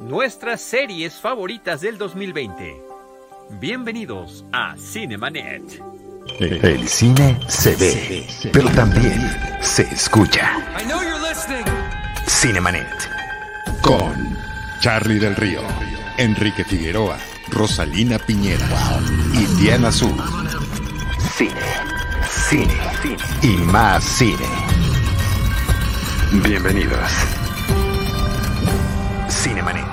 nuestras series favoritas del 2020. Bienvenidos a Cinemanet. El cine se ve, pero también se escucha. Cinemanet. Con Charlie del Río, Enrique Figueroa, Rosalina Piñera y Diana Azul. Cine, cine, cine y más cine. Bienvenidos. Cinemanet.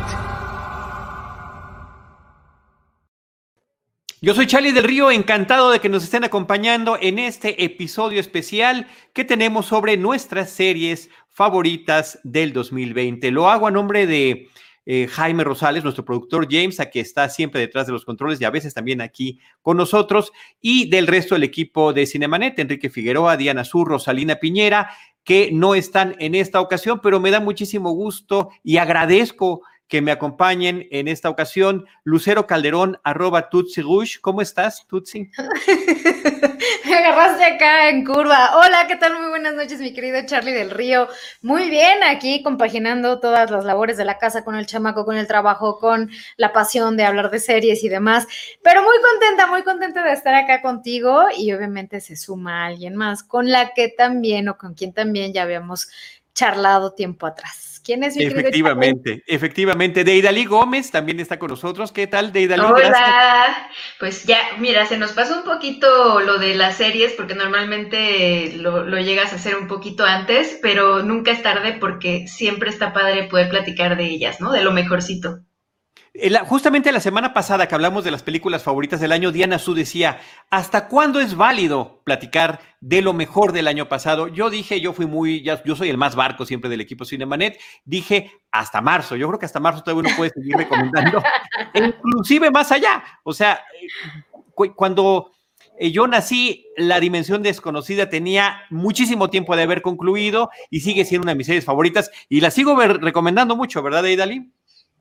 Yo soy Charlie del Río, encantado de que nos estén acompañando en este episodio especial que tenemos sobre nuestras series favoritas del 2020. Lo hago a nombre de eh, Jaime Rosales, nuestro productor James, a que está siempre detrás de los controles y a veces también aquí con nosotros, y del resto del equipo de Cinemanet, Enrique Figueroa, Diana Sur, Rosalina Piñera, que no están en esta ocasión, pero me da muchísimo gusto y agradezco que me acompañen en esta ocasión. Lucero Calderón, arroba Tutsi Rush. ¿Cómo estás, Tutsi? me agarraste acá en curva. Hola, ¿qué tal? Muy buenas noches, mi querido Charlie del Río. Muy bien, aquí compaginando todas las labores de la casa con el chamaco, con el trabajo, con la pasión de hablar de series y demás. Pero muy contenta, muy contenta de estar acá contigo y obviamente se suma alguien más con la que también o con quien también ya habíamos charlado tiempo atrás. ¿Quién es mi Efectivamente, efectivamente. Deidali Gómez también está con nosotros. ¿Qué tal, Deidali? Hola. Pues ya, mira, se nos pasó un poquito lo de las series, porque normalmente lo, lo, llegas a hacer un poquito antes, pero nunca es tarde porque siempre está padre poder platicar de ellas, ¿no? De lo mejorcito. Justamente la semana pasada que hablamos de las películas favoritas del año, Diana Su decía, ¿hasta cuándo es válido platicar de lo mejor del año pasado? Yo dije, yo fui muy, ya, yo soy el más barco siempre del equipo Cinemanet, dije hasta marzo, yo creo que hasta marzo todavía uno puede seguir recomendando, inclusive más allá. O sea, cuando eh, yo nací, La Dimensión Desconocida tenía muchísimo tiempo de haber concluido y sigue siendo una de mis series favoritas y la sigo recomendando mucho, ¿verdad, Eidali?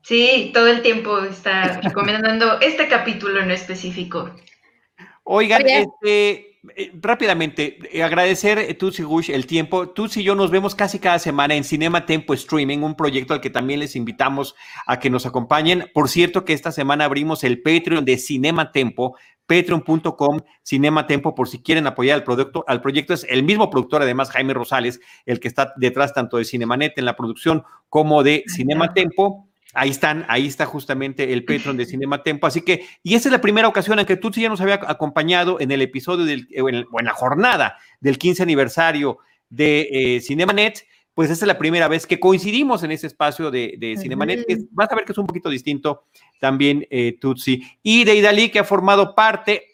Sí, todo el tiempo está recomendando este capítulo en específico. Oigan, este, eh, rápidamente, eh, agradecer eh, Tutsi Gush el tiempo. Tutsi y yo nos vemos casi cada semana en Cinema Tempo Streaming, un proyecto al que también les invitamos a que nos acompañen. Por cierto, que esta semana abrimos el Patreon de Cinema Tempo, patreon.com Cinema Tempo, por si quieren apoyar al producto. Al proyecto es el mismo productor, además, Jaime Rosales, el que está detrás tanto de Cinemanet en la producción como de Cinema Tempo. Ahí están, ahí está justamente el Patreon de Cinema Tempo. Así que, y esa es la primera ocasión en que tú ya nos había acompañado en el episodio del, o en, la jornada del 15 aniversario de eh, Cinemanet. Pues esa es la primera vez que coincidimos en ese espacio de, de Cinemanet. vas a ver que es un poquito distinto también, eh, Tutsi. Y de Idalí, que ha formado parte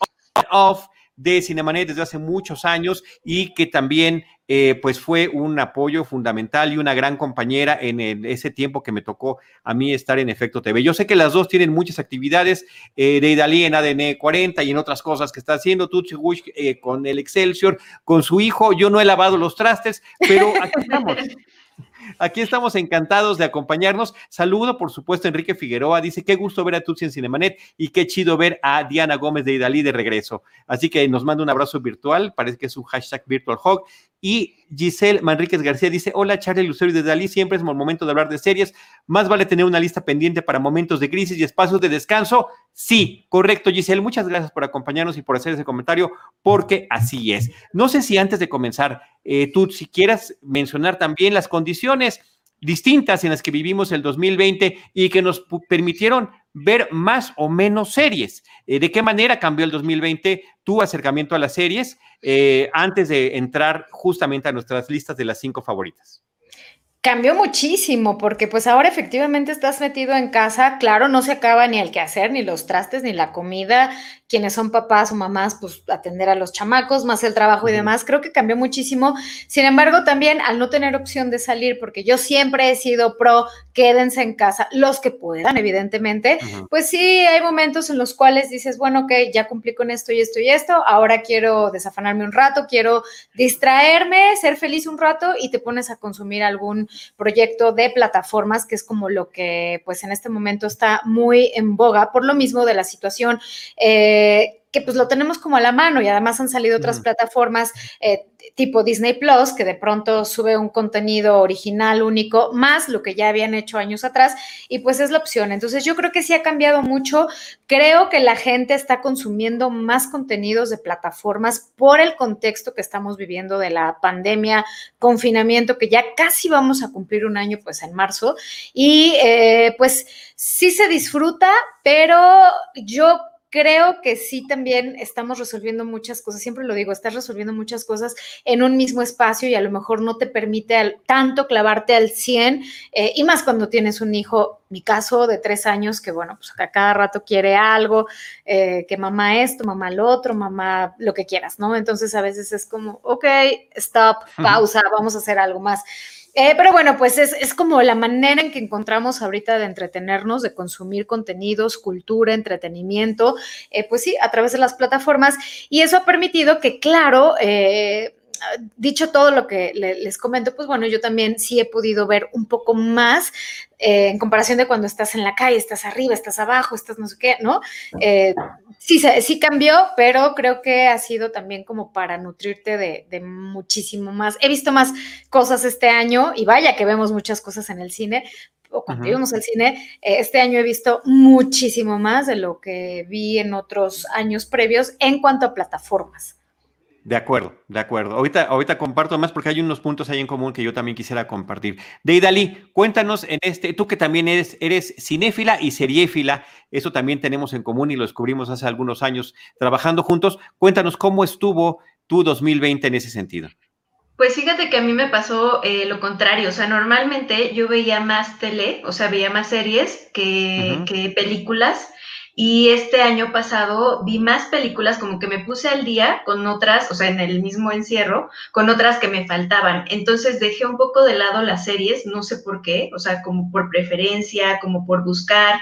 of de Cinemanet desde hace muchos años y que también eh, pues fue un apoyo fundamental y una gran compañera en ese tiempo que me tocó a mí estar en Efecto TV. Yo sé que las dos tienen muchas actividades eh, de Idalí en ADN 40 y en otras cosas que está haciendo, Tutsi Wish eh, con el Excelsior, con su hijo. Yo no he lavado los trastes, pero aquí estamos. Aquí estamos encantados de acompañarnos. Saludo, por supuesto, Enrique Figueroa. Dice, qué gusto ver a Tutsi en Cinemanet y qué chido ver a Diana Gómez de Idalí de regreso. Así que nos manda un abrazo virtual. Parece que es un hashtag Virtual Hog. Y Giselle Manríquez García dice, hola Charlie Lucero de Dalí, siempre es el momento de hablar de series. Más vale tener una lista pendiente para momentos de crisis y espacios de descanso. Sí, correcto, Giselle. Muchas gracias por acompañarnos y por hacer ese comentario, porque así es. No sé si antes de comenzar, eh, si quieras mencionar también las condiciones distintas en las que vivimos el 2020 y que nos permitieron ver más o menos series. Eh, ¿De qué manera cambió el 2020 tu acercamiento a las series eh, antes de entrar justamente a nuestras listas de las cinco favoritas? Cambió muchísimo porque pues ahora efectivamente estás metido en casa, claro, no se acaba ni el quehacer, ni los trastes, ni la comida, quienes son papás o mamás, pues atender a los chamacos, más el trabajo y demás, creo que cambió muchísimo. Sin embargo, también al no tener opción de salir, porque yo siempre he sido pro, quédense en casa, los que puedan, evidentemente, pues sí, hay momentos en los cuales dices, bueno, ok, ya cumplí con esto y esto y esto, ahora quiero desafanarme un rato, quiero distraerme, ser feliz un rato y te pones a consumir algún proyecto de plataformas, que es como lo que pues en este momento está muy en boga, por lo mismo de la situación. Eh, que pues lo tenemos como a la mano y además han salido otras plataformas eh, tipo Disney Plus que de pronto sube un contenido original único más lo que ya habían hecho años atrás y pues es la opción. Entonces yo creo que sí ha cambiado mucho. Creo que la gente está consumiendo más contenidos de plataformas por el contexto que estamos viviendo de la pandemia, confinamiento, que ya casi vamos a cumplir un año pues en marzo y eh, pues sí se disfruta, pero yo creo que sí también estamos resolviendo muchas cosas, siempre lo digo, estás resolviendo muchas cosas en un mismo espacio y a lo mejor no te permite tanto clavarte al 100 eh, y más cuando tienes un hijo, mi caso de tres años, que bueno, pues a cada rato quiere algo, eh, que mamá esto, mamá lo otro, mamá lo que quieras, ¿no? Entonces a veces es como, ok, stop, pausa, vamos a hacer algo más. Eh, pero bueno, pues es, como la manera en que encontramos ahorita de entretenernos, de consumir contenidos, cultura, entretenimiento, eh, pues sí, a través de las plataformas. Y eso ha permitido que, claro, eh, dicho todo lo que les comento, pues bueno, yo también sí he podido ver un poco más en comparación de cuando estás en la calle, estás arriba, estás abajo, estás no sé qué, ¿no? sí, sí cambió, pero creo que ha sido también como para nutrirte de, muchísimo más. He visto más cosas este año y vaya que vemos muchas cosas en el cine, o cuando íbamos al cine, eh, este año he visto muchísimo más de lo que vi en otros años previos en cuanto a plataformas. De acuerdo, de acuerdo. Ahorita, ahorita comparto más porque hay unos puntos ahí en común que yo también quisiera compartir. Deidali, cuéntanos en este, tú que también eres, eres cinéfila y seriéfila, eso también tenemos en común y lo descubrimos hace algunos años trabajando juntos. Cuéntanos cómo estuvo tu 2020 en ese sentido. Pues fíjate que a mí me pasó eh, lo contrario, o sea, normalmente yo veía más tele, o sea, veía más series que, que películas. Y este año pasado vi más películas, como que me puse al día con otras, o sea, en el mismo encierro, con otras que me faltaban. Entonces dejé un poco de lado las series, no sé por qué, o sea, como por preferencia, como por buscar.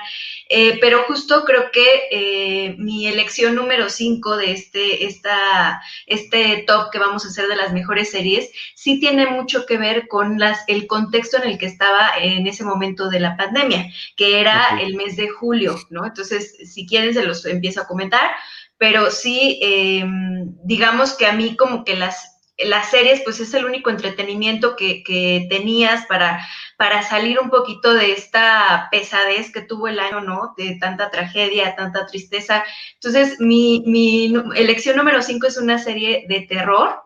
Eh, pero justo creo que eh, mi elección número 5 de este, esta, este top que vamos a hacer de las mejores series, sí tiene mucho que ver con las, el contexto en el que estaba en ese momento de la pandemia, que era el mes de julio, ¿no? Entonces, si quieren se los empiezo a comentar, pero sí, em, digamos que a mí como que las, las series, pues es el único entretenimiento que, tenías para, para salir un poquito de esta pesadez que tuvo el año, ¿no? De tanta tragedia, tanta tristeza. Entonces, mi, mi elección número 5 es una serie de terror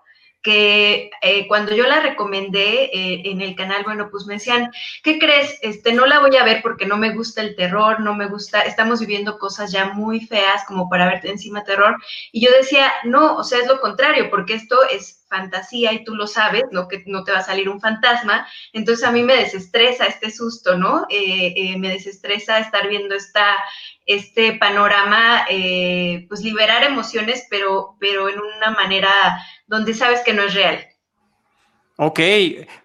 que eh, cuando yo la recomendé eh, en el canal, bueno, pues me decían, ¿qué crees? Este, no la voy a ver porque no me gusta el terror, no me gusta, estamos viviendo cosas ya muy feas como para verte encima terror. Y yo decía, no, o sea, es lo contrario, porque esto es fantasía y tú lo sabes, no que no te va a salir un fantasma. Entonces a mí me desestresa este susto, ¿no? Eh, me desestresa estar viendo esta, este panorama, pues liberar emociones, pero, pero en una manera donde sabes que no es real. Ok,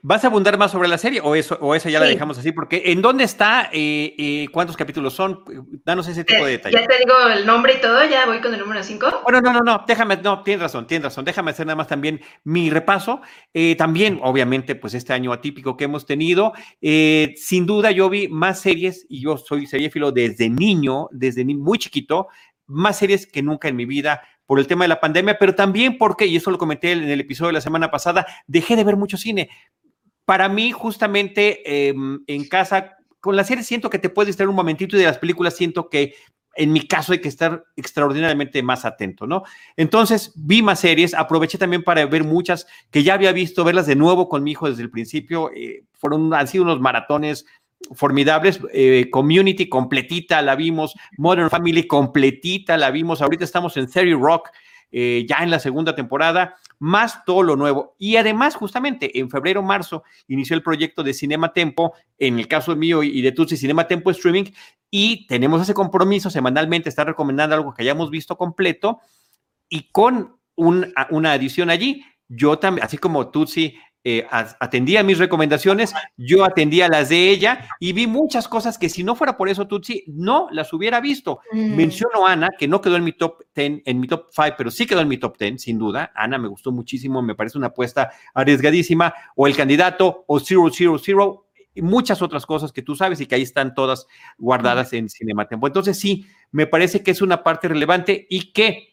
¿vas a abundar más sobre la serie o eso o esa ya la dejamos así? Porque ¿en dónde está? Eh, eh, ¿Cuántos capítulos son? Danos ese tipo de detalles. Ya te digo el nombre y todo, ya voy con el número 5. Bueno, no, no, no, déjame, no, tienes razón, tienes razón, déjame hacer nada más también mi repaso. Eh, también, obviamente, pues este año atípico que hemos tenido, sin duda yo vi más series y yo soy seriéfilo desde niño, desde muy chiquito, más series que nunca en mi vida por el tema de la pandemia, pero también porque, y eso lo comenté en el episodio de la semana pasada, dejé de ver mucho cine. Para mí, justamente em, en casa, con la serie siento que te puedes distraer un momentito y de las películas siento que en mi caso hay que estar extraordinariamente más atento, ¿no? Entonces vi más series, aproveché también para ver muchas que ya había visto, verlas de nuevo con mi hijo desde el principio. Eh, fueron, han sido unos maratones formidables. Eh, Community completita la vimos, Modern Family completita la vimos. Ahorita estamos en Theory Rock, eh, ya en la segunda temporada, más todo lo nuevo. Y además, justamente en febrero, marzo, inició el proyecto de Cinema Tempo, en el caso mío y de Tutsi, Cinema Tempo Streaming, y tenemos ese compromiso semanalmente, estar recomendando algo que hayamos visto completo y con una adición allí. Yo también, así como Tutsi eh, atendía mis recomendaciones, yo atendía las de ella y vi muchas cosas que si no fuera por eso, Tutsi, no las hubiera visto. Mm. Menciono a Ana, que no quedó en mi top 10, en mi top 5, pero sí quedó en mi top 10, sin duda. Ana me gustó muchísimo, me parece una apuesta arriesgadísima. O El Candidato, o Zero, Zero, Zero. y muchas otras cosas que tú sabes y que ahí están todas guardadas en Cinematempo. Entonces sí, me parece que es una parte relevante y que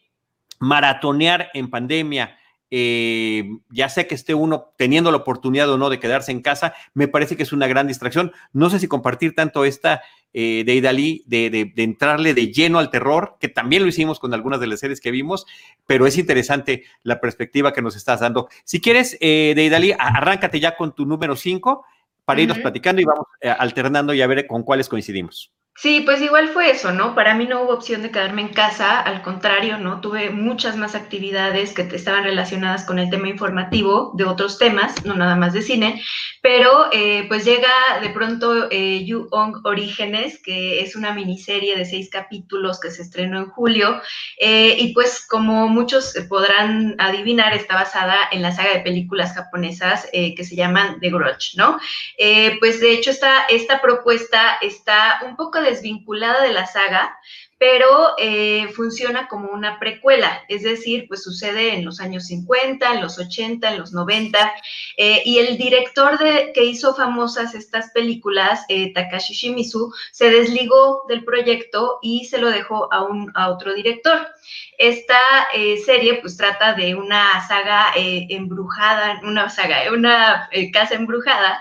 maratonear en pandemia, eh, ya sea que esté uno teniendo la oportunidad o no de quedarse en casa, me parece que es una gran distracción. No sé si compartir tanto esta eh, de Idalí, de, de, entrarle de lleno al terror, que también lo hicimos con algunas de las series que vimos, pero es interesante la perspectiva que nos estás dando. Si quieres, eh, de Idalí, arráncate ya con tu número 5 para irnos platicando y vamos eh, alternando y a ver con cuáles coincidimos. Sí, pues igual fue eso, ¿no? Para mí no hubo opción de quedarme en casa, al contrario, ¿no? Tuve muchas más actividades que estaban relacionadas con el tema informativo de otros temas, no nada más de cine, pero eh, pues llega de pronto eh, Ong Orígenes, que es una miniserie de seis capítulos que se estrenó en julio, eh, y pues como muchos podrán adivinar, está basada en la saga de películas japonesas que se llaman The Grudge, ¿no? pues de hecho esta, esta propuesta está un poco de desvinculada de la saga, pero eh, funciona como una precuela, es decir, pues sucede en los años 50, en los 80, en los 90, eh, y el director de, que hizo famosas estas películas, eh, Takashi Shimizu, se desligó del proyecto y se lo dejó a, un, a otro director. Esta serie pues trata de una saga embrujada, una saga, una casa embrujada,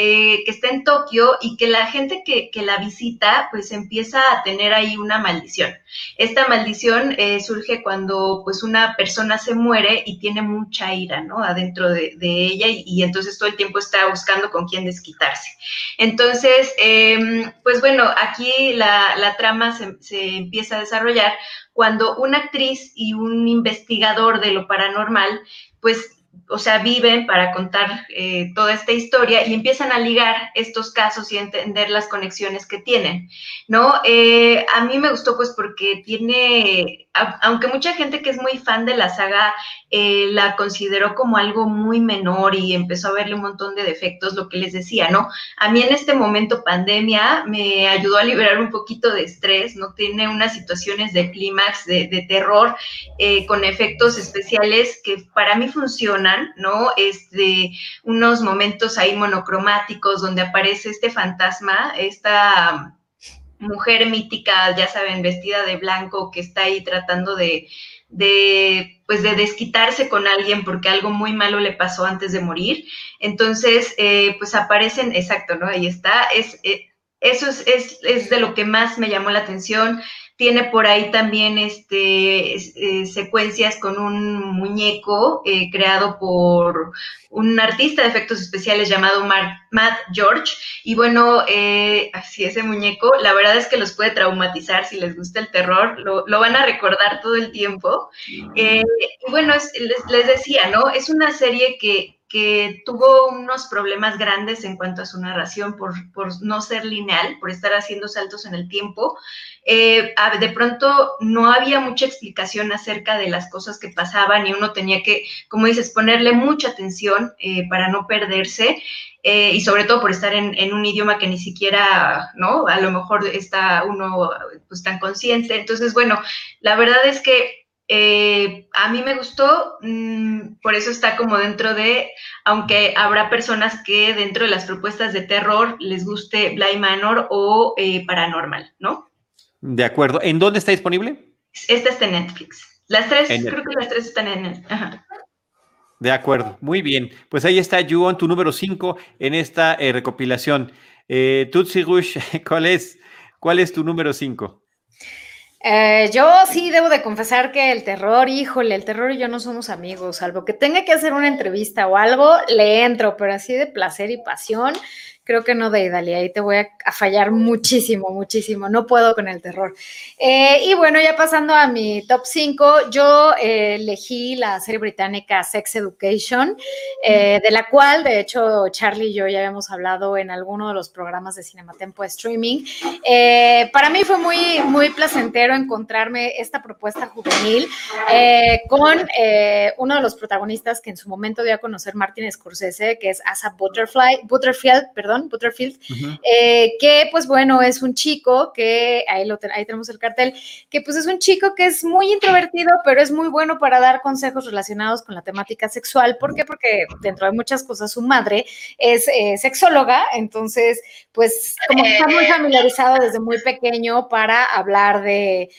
eh, que está en Tokio y que la gente que, la visita pues empieza a tener ahí una maldición. Esta maldición eh, surge cuando pues una persona se muere y tiene mucha ira, ¿no? Adentro de, ella y, entonces todo el tiempo está buscando con quién desquitarse. Entonces, em, pues bueno, aquí la, trama se, se empieza a desarrollar cuando una actriz y un investigador de lo paranormal pues o sea, viven para contar eh, toda esta historia y empiezan a ligar estos casos y entender las conexiones que tienen, ¿no? Eh, a mí me gustó pues porque tiene aunque mucha gente que es muy fan de la saga eh, la consideró como algo muy menor y empezó a verle un montón de defectos, lo que les decía, ¿no? A mí en este momento pandemia me ayudó a liberar un poquito de estrés, ¿no? Tiene unas situaciones de clímax, de, terror, eh, con efectos especiales que para mí funcionan, ¿no? Este, unos momentos ahí monocromáticos donde aparece este fantasma, esta mujer mítica, ya saben, vestida de blanco, que está ahí tratando de, de, pues de desquitarse con alguien porque algo muy malo le pasó antes de morir. Entonces, eh, pues aparecen, exacto, ¿no? Ahí está. Es, eh, eso es, es, es, de lo que más me llamó la atención. Tiene por ahí también este, eh, secuencias con un muñeco eh, creado por un artista de efectos especiales llamado Matt George. Y bueno, eh, así ese muñeco, la verdad es que los puede traumatizar si les gusta el terror, lo, van a recordar todo el tiempo. y bueno, les, les decía, ¿no? Es una serie que, que tuvo unos problemas grandes en cuanto a su narración por, no ser lineal, por estar haciendo saltos en el tiempo. Eh, de pronto no había mucha explicación acerca de las cosas que pasaban y uno tenía que, como dices, ponerle mucha atención eh, para no perderse. Eh, y sobre todo por estar en, en, un idioma que ni siquiera, ¿no? A lo mejor está uno pues tan consciente. Entonces, bueno, la verdad es que eh, a mí me gustó, mm, por eso está como dentro de, aunque habrá personas que dentro de las propuestas de terror les guste Bly Manor o eh, Paranormal, ¿no? De acuerdo. ¿En dónde está disponible? Esta está en Netflix. Las tres, creo que las tres están en Netflix. De acuerdo, muy bien. Pues ahí está, Juon, tu número 5 en esta eh, recopilación. Tutsi Rush, ¿cuál es, ¿cuál es tu número 5? Eh, yo sí debo de confesar que el terror, híjole, el terror y yo no somos amigos, salvo que tenga que hacer una entrevista o algo, le entro, pero así de placer y pasión, creo que no de Italia, ahí te voy a, fallar muchísimo, muchísimo, no puedo con el terror. Eh, y bueno, ya pasando a mi top 5, yo eh, elegí la serie británica Sex Education, eh, de la cual, de hecho, Charlie y yo ya habíamos hablado en alguno de los programas de Cinematempo Streaming. para mí fue muy, muy placentero encontrarme esta propuesta juvenil con uno de los protagonistas que en su momento dio a conocer Martin Scorsese, que es Asa Butterfly, Butterfield, perdón, Butterfield, eh, que pues bueno, es un chico que, ahí, lo ahí tenemos el cartel, que pues es un chico que es muy introvertido, pero es muy bueno para dar consejos relacionados con la temática sexual. ¿Por qué? Porque dentro de muchas cosas su madre es eh, sexóloga, entonces pues como está muy familiarizado desde muy pequeño para hablar de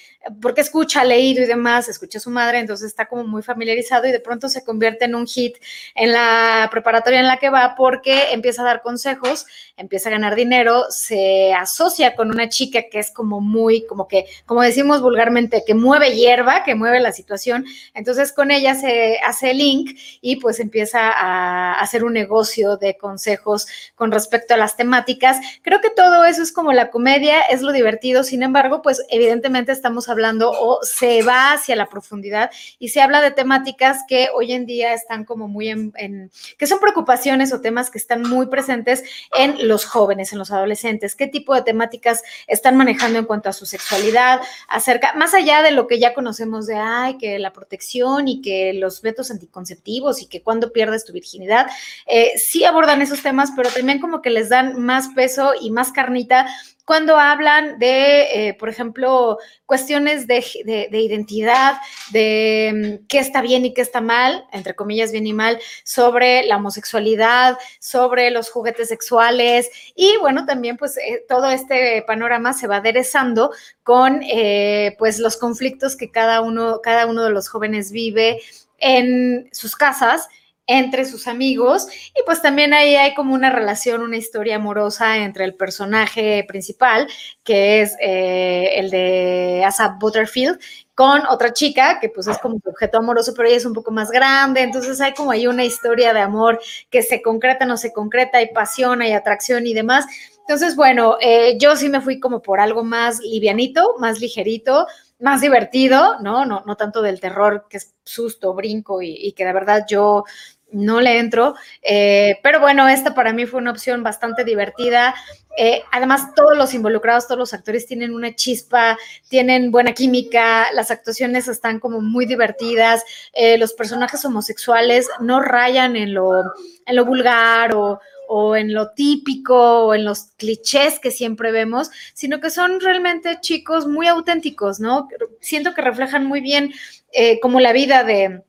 porque escucha, leído y demás, escucha a su madre, entonces está como muy familiarizado y de pronto se convierte en un hit en la preparatoria en la que va porque empieza a dar consejos, empieza a ganar dinero, se asocia con una chica que es como muy, como que, como decimos vulgarmente, que mueve hierba, que mueve la situación, entonces con ella se hace link y pues empieza a hacer un negocio de consejos con respecto a las temáticas. Creo que todo eso es como la comedia, es lo divertido, sin embargo, pues evidentemente estamos hablando o se va hacia la profundidad y se habla de temáticas que hoy en día están como muy en, que son preocupaciones o temas que están muy presentes en los jóvenes, en los adolescentes. ¿Qué tipo de temáticas están manejando en cuanto a su sexualidad? Acerca, más allá de lo que ya conocemos de, ay, que la protección y que los métodos anticonceptivos y que cuando pierdes tu virginidad, eh, sí abordan esos temas, pero también como que les dan más peso y más carnita cuando hablan de, eh, por ejemplo, cuestiones de, identidad, de mm, qué está bien y qué está mal, entre comillas, bien y mal, sobre la homosexualidad, sobre los juguetes sexuales. Y bueno, también pues eh, todo este panorama se va aderezando con eh, pues los conflictos que cada uno, cada uno de los jóvenes vive en sus casas entre sus amigos y pues también ahí hay como una relación, una historia amorosa entre el personaje principal, que es eh, el de Asa Butterfield, con otra chica que pues es como su objeto amoroso, pero ella es un poco más grande, entonces hay como ahí una historia de amor que se concreta, no se concreta, hay pasión, hay atracción y demás. Entonces, bueno, eh, yo sí me fui como por algo más livianito, más ligerito, más divertido, ¿no? No, no tanto del terror que es susto, brinco y, y que de verdad yo no le entro, eh, pero bueno, esta para mí fue una opción bastante divertida. Eh, además, todos los involucrados, todos los actores tienen una chispa, tienen buena química, las actuaciones están como muy divertidas, eh, los personajes homosexuales no rayan en lo, en lo vulgar o, o en lo típico o en los clichés que siempre vemos, sino que son realmente chicos muy auténticos, ¿no? Siento que reflejan muy bien como la vida de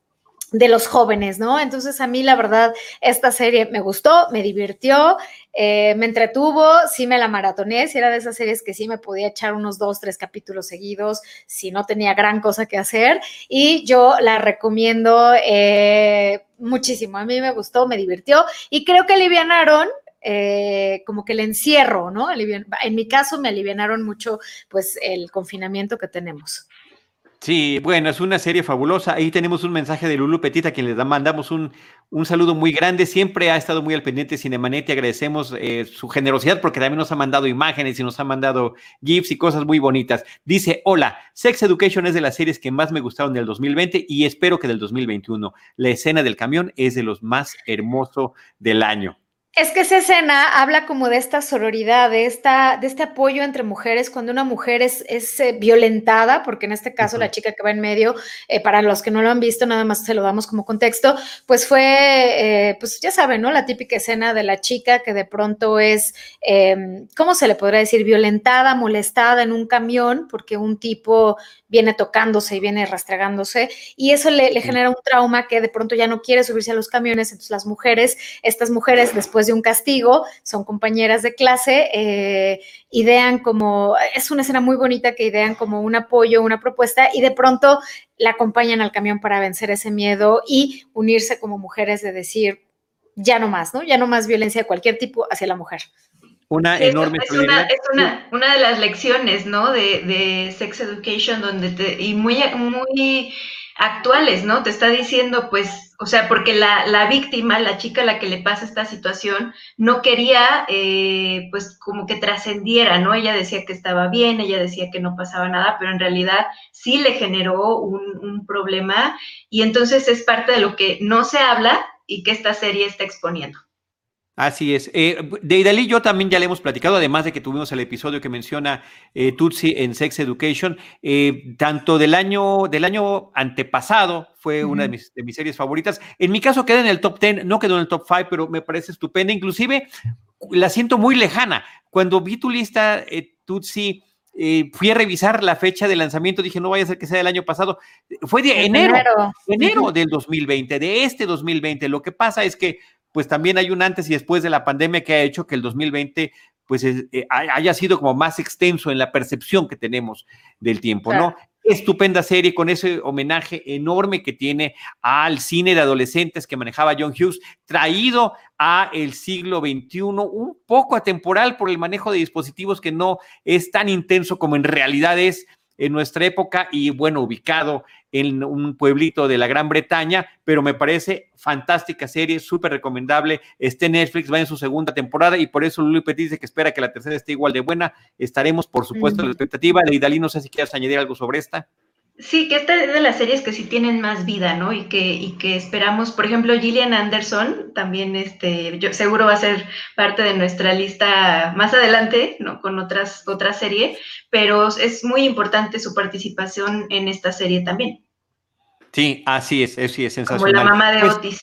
de los jóvenes, ¿no? Entonces a mí la verdad esta serie me gustó, me divirtió, eh, me entretuvo, sí me la maratoné, si era de esas series que sí me podía echar unos dos, tres capítulos seguidos si no tenía gran cosa que hacer y yo la recomiendo eh, muchísimo, a mí me gustó, me divirtió y creo que alivianaron eh, como que el encierro, ¿no? en mi caso me alivianaron mucho pues el confinamiento que tenemos. Sí, bueno, es una serie fabulosa. Ahí tenemos un mensaje de Lulu Petit, a quien le mandamos un, un saludo muy grande. Siempre ha estado muy al pendiente Cinemanet y agradecemos eh, su generosidad porque también nos ha mandado imágenes y nos ha mandado GIFs y cosas muy bonitas. Dice, hola, Sex Education es de las series que más me gustaron del 2020 y espero que del 2021. La escena del camión es de los más hermosos del año. Es que esa escena habla como de esta sororidad, de, esta, de este apoyo entre mujeres cuando una mujer es, es eh, violentada, porque en este caso la chica que va en medio, eh, para los que no lo han visto, nada más se lo damos como contexto, pues fue, eh, pues ya saben, ¿no? La típica escena de la chica que de pronto es, em, ¿cómo se le podría decir? Violentada, molestada en un camión, porque un tipo viene tocándose y viene rastregándose, y eso le, le genera un trauma que de pronto ya no quiere subirse a los camiones, entonces las mujeres, estas mujeres después de un castigo, son compañeras de clase, eh, idean como, es una escena muy bonita que idean como un apoyo, una propuesta y de pronto la acompañan al camión para vencer ese miedo y unirse como mujeres de decir, ya no más, ¿no? Ya no más violencia de cualquier tipo hacia la mujer. Una enorme es una, es una, una, de las lecciones, ¿no? De, de Sex Education, donde te, y muy, muy actuales, ¿no? Te está diciendo, pues, o sea, porque la, la, víctima, la chica a la que le pasa esta situación, no quería, eh, pues, como que trascendiera, ¿no? Ella decía que estaba bien, ella decía que no pasaba nada, pero en realidad sí le generó un, un problema y entonces es parte de lo que no se habla y que esta serie está exponiendo. Así es. Eh, de Idalí yo también ya le hemos platicado, además de que tuvimos el episodio que menciona eh, Tutsi en Sex Education, eh, tanto del año, del año antepasado, fue una de mis, de mis, series favoritas. En mi caso queda en el top 10, no quedó en el top 5, pero me parece estupenda. Inclusive la siento muy lejana. Cuando vi tu lista, eh, Tutsi, eh, fui a revisar la fecha de lanzamiento, dije, no vaya a ser que sea del año pasado. Fue de enero, enero, enero del 2020, de este 2020. Lo que pasa es que, pues también hay un antes y después de la pandemia que ha hecho que el 2020 pues eh, haya sido como más extenso en la percepción que tenemos del tiempo, ¿no? Estupenda serie con ese homenaje enorme que tiene al cine de adolescentes que manejaba John Hughes, traído a el siglo XXI, un poco atemporal por el manejo de dispositivos que no es tan intenso como en realidad es en nuestra época y bueno, ubicado en un pueblito de la Gran Bretaña, pero me parece fantástica serie, súper recomendable. Este Netflix, va en su segunda temporada y por eso Petit dice que espera que la tercera esté igual de buena. Estaremos, por supuesto, en la expectativa. Leidalí, no sé si quieres añadir algo sobre esta. Sí, que esta es de las series que sí tienen más vida, ¿no? Y que, y que esperamos, por ejemplo, Gillian Anderson, también este, yo seguro va a ser parte de nuestra lista más adelante, ¿no? Con otras, otra serie, pero es muy importante su participación en esta serie también. Sí, así es, sí es sensacional. Como la mamá de pues Otis.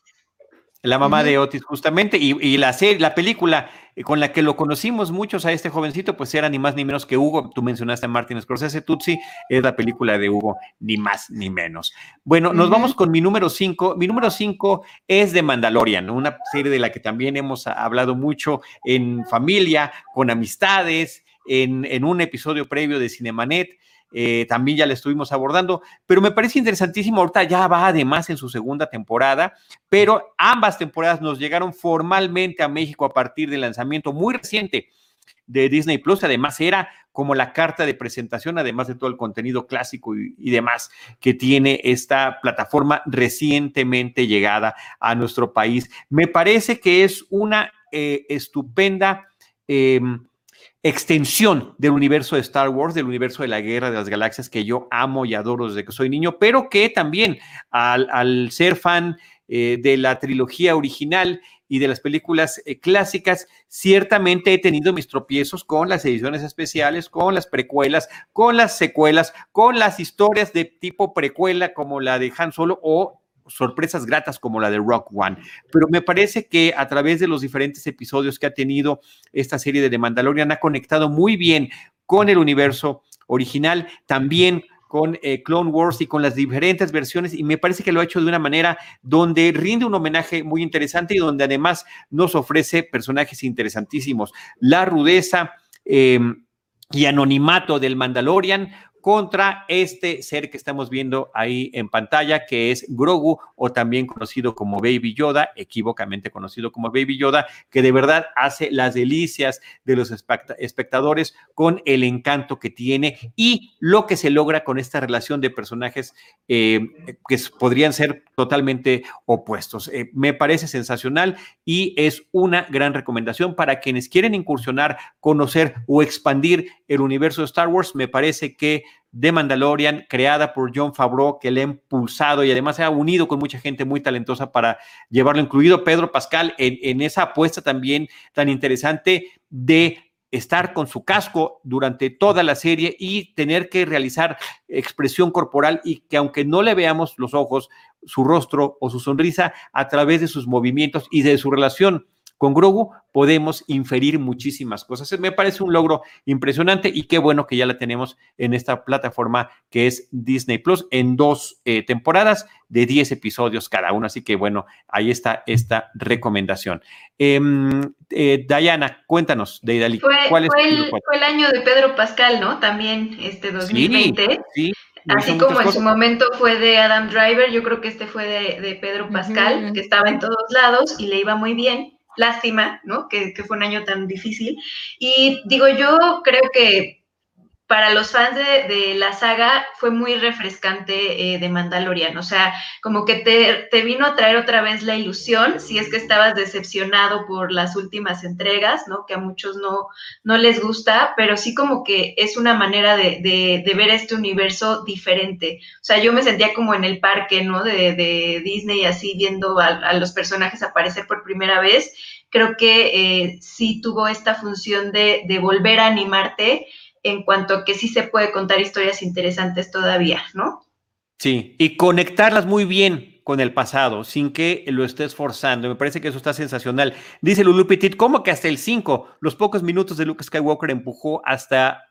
La mamá de Otis, justamente, y, la serie, la película eh, con la que lo conocimos muchos a este jovencito, pues era ni más ni menos que Hugo. Tú mencionaste a Martin Scorsese, Tutsi, es la película de Hugo, ni más ni menos. Bueno, nos vamos con mi número 5. Mi número 5 es de Mandalorian, una serie de la que también hemos hablado mucho en familia, con amistades, en, en un episodio previo de Cinemanet. Eh, también ya la estuvimos abordando, pero me parece interesantísimo, ahorita ya va además en su segunda temporada, pero ambas temporadas nos llegaron formalmente a México a partir del lanzamiento muy reciente de Disney Plus, además era como la carta de presentación, además de todo el contenido clásico y, demás que tiene esta plataforma recientemente llegada a nuestro país. Me parece que es una eh, estupenda... Em, extensión del universo de Star Wars, del universo de la Guerra de las Galaxias que yo amo y adoro desde que soy niño, pero que también al, ser fan eh, de la trilogía original y de las películas eh, clásicas, ciertamente he tenido mis tropiezos con las ediciones especiales, con las precuelas, con las secuelas, con las historias de tipo precuela como la de Han Solo o sorpresas gratas como la de Rock One. Pero me parece que a través de los diferentes episodios que ha tenido esta serie de The Mandalorian ha conectado muy bien con el universo original, también con eh, Clone Wars y con las diferentes versiones y me parece que lo ha hecho de una manera donde rinde un homenaje muy interesante y donde además nos ofrece personajes interesantísimos. La rudeza em, y anonimato del Mandalorian, contra este ser que estamos viendo ahí en pantalla, que es Grogu o también conocido como Baby Yoda, equivocamente conocido como Baby Yoda, que de verdad hace las delicias de los espectadores con el encanto que tiene y lo que se logra con esta relación de personajes eh, que podrían ser totalmente opuestos. Eh, me parece sensacional y es una gran recomendación para quienes quieren incursionar, conocer o expandir el universo de Star Wars. Me parece que de Mandalorian, creada por John Favreau, que le ha impulsado y además se ha unido con mucha gente muy talentosa para llevarlo, incluido Pedro Pascal, en, esa apuesta también tan interesante de estar con su casco durante toda la serie y tener que realizar expresión corporal y que aunque no le veamos los ojos, su rostro o su sonrisa, a través de sus movimientos y de su relación con Grogu podemos inferir muchísimas cosas. Me parece un logro impresionante y qué bueno que ya la tenemos en esta plataforma que es Disney Plus en dos eh, temporadas de 10 episodios cada uno. Así que bueno, ahí está esta recomendación. Em, eh, Dayana, cuéntanos de Idali. Fue, ¿cuál es el, fue, el, año de Pedro Pascal, ¿no? También este 2020. Sí, Así como en su momento fue de Adam Driver, yo creo que este fue de, Pedro Pascal, que estaba en todos lados y le iba muy bien lástima, ¿no? Que, que, fue un año tan difícil. Y digo, yo creo que para los fans de, la saga fue muy refrescante eh, de Mandalorian, o sea, como que te, vino a traer otra vez la ilusión, si es que estabas decepcionado por las últimas entregas, ¿no? Que a muchos no, no les gusta, pero sí como que es una manera de, ver este universo diferente. O sea, yo me sentía como en el parque, ¿no? De, Disney, así viendo a, los personajes aparecer por primera vez. Creo que eh, sí tuvo esta función de, de volver a animarte en cuanto a que sí se puede contar historias interesantes todavía, ¿no? Sí, y conectarlas muy bien con el pasado, sin que lo estés forzando. Me parece que eso está sensacional. Dice Lulu Petit, ¿cómo que hasta el 5? Los pocos minutos de Luke Skywalker empujó hasta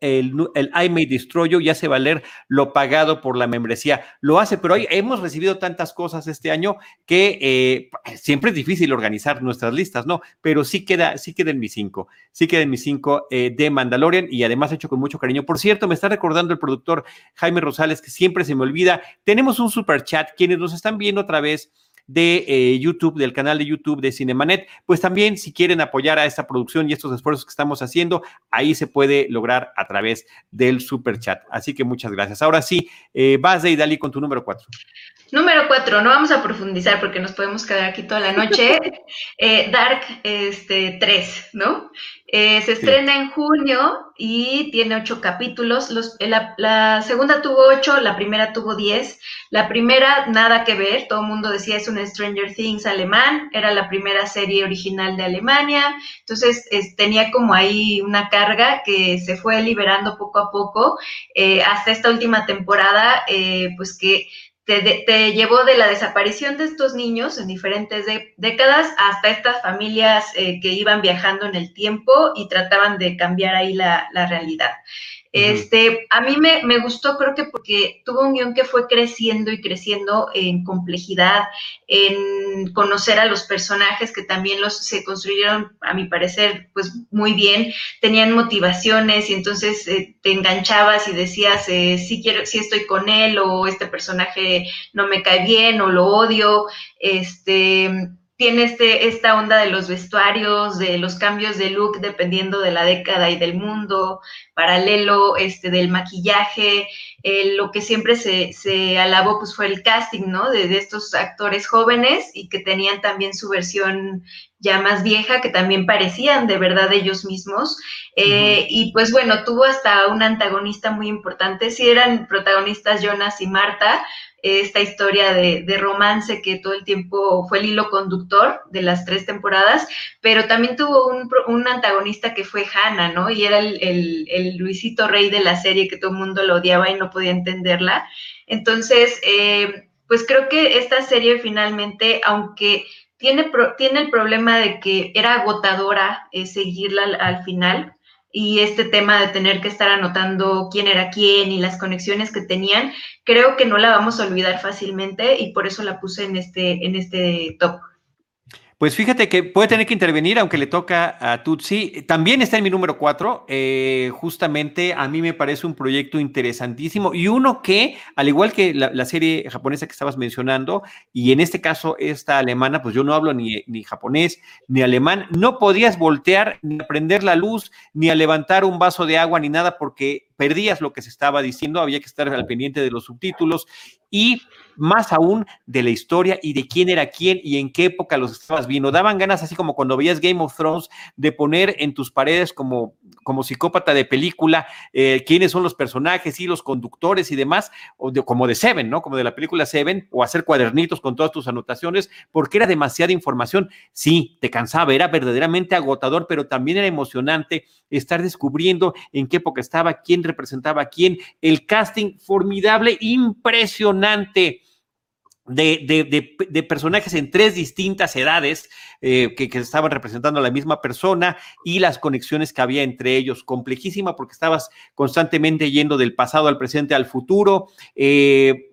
el, el I May Destroy You y hace valer lo pagado por la membresía. Lo hace, pero hoy hemos recibido tantas cosas este año que eh, siempre es difícil organizar nuestras listas, ¿no? Pero sí queda, sí queda en mi cinco, sí queda en mi cinco eh, de Mandalorian y además hecho con mucho cariño. Por cierto, me está recordando el productor Jaime Rosales que siempre se me olvida. Tenemos un super chat, quienes nos están viendo otra vez de eh, YouTube, del canal de YouTube de Cinemanet. Pues también si quieren apoyar a esta producción y estos esfuerzos que estamos haciendo, ahí se puede lograr a través del super chat. Así que muchas gracias. Ahora sí, eh, vas de Idali con tu número cuatro. Número cuatro, no vamos a profundizar porque nos podemos quedar aquí toda la noche. Eh, Dark este, 3, ¿no? Eh, se estrena en junio y tiene ocho capítulos. la, segunda tuvo ocho, la primera tuvo diez. La primera, nada que ver, todo el mundo decía es un Stranger Things alemán, era la primera serie original de Alemania, entonces tenía como ahí una carga que se fue liberando poco a poco eh, hasta esta última temporada, pues que te, llevó de la desaparición de estos niños en diferentes décadas hasta estas familias eh, que iban viajando en el tiempo y trataban de cambiar ahí la, la realidad. Este, a mí me, me, gustó, creo que porque tuvo un guion que fue creciendo y creciendo en complejidad, en conocer a los personajes que también los se construyeron, a mi parecer, pues muy bien, tenían motivaciones y entonces eh, te enganchabas y decías, eh, sí quiero, sí estoy con él o este personaje no me cae bien o lo odio, este tiene este, esta onda de los vestuarios, de los cambios de look dependiendo de la década y del mundo, paralelo este, del maquillaje, eh, lo que siempre se, se, alabó pues fue el casting, ¿no? De, estos actores jóvenes y que tenían también su versión ya más vieja, que también parecían de verdad ellos mismos. Eh, y pues bueno, tuvo hasta un antagonista muy importante, si eran protagonistas Jonas y Marta, esta historia de, romance que todo el tiempo fue el hilo conductor de las tres temporadas, pero también tuvo un, antagonista que fue Hannah, ¿no? Y era el, Luisito Rey de la serie que todo el mundo lo odiaba y no podía entenderla. Entonces, eh, pues creo que esta serie finalmente, aunque tiene, tiene el problema de que era agotadora eh, seguirla al final, y este tema de tener que estar anotando quién era quién y las conexiones que tenían, creo que no la vamos a olvidar fácilmente y por eso la puse en este, en este top. Pues fíjate que puede tener que intervenir, aunque le toca a Tutsi. También está en mi número cuatro. Eh, justamente a mí me parece un proyecto interesantísimo y uno que, al igual que la, serie japonesa que estabas mencionando, y en este caso esta alemana, pues yo no hablo ni, ni japonés ni alemán, no podías voltear ni a prender la luz, ni a levantar un vaso de agua, ni nada, porque perdías lo que se estaba diciendo, había que estar al pendiente de los subtítulos y más aún de la historia y de quién era quién y en qué época los estabas viendo. Daban ganas, así como cuando veías Game of Thrones, de poner en tus paredes como, como psicópata de película eh, quiénes son los personajes y los conductores y demás, o como de Seven, ¿no? Como de la película Seven, o hacer cuadernitos con todas tus anotaciones, porque era demasiada información. Sí, te cansaba, era verdaderamente agotador, pero también era emocionante estar descubriendo en qué época estaba, quién representaba a quién, el casting formidable, impresionante de, personajes en tres distintas edades eh, que, estaban representando a la misma persona y las conexiones que había entre ellos. Complejísima porque estabas constantemente yendo del pasado al presente al futuro. Eh,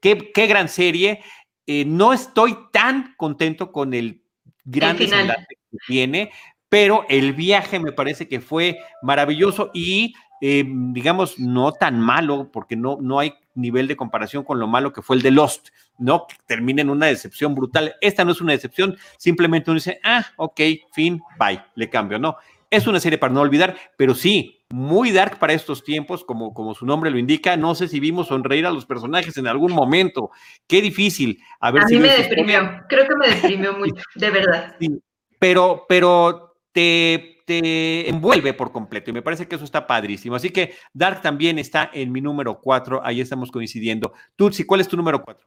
qué, gran serie. Eh, no estoy tan contento con el gran desenlace que tiene, pero el viaje me parece que fue maravilloso y digamos, no tan malo, porque no, no hay nivel de comparación con lo malo que fue el de Lost, ¿no? Que termina en una decepción brutal. Esta no es una decepción, simplemente uno dice, ah, ok, fin, bye, le cambio, ¿no? Es una serie para no olvidar, pero sí, muy dark para estos tiempos, como, como su nombre lo indica. No sé si vimos sonreír a los personajes en algún momento. Qué difícil. A, ver a mí me deprimió, creo que me deprimió mucho, de verdad. Sí, pero, pero te te envuelve por completo y me parece que eso está padrísimo. Así que Dark también está en mi número 4, ahí estamos coincidiendo. Tutsi, ¿cuál es tu número 4?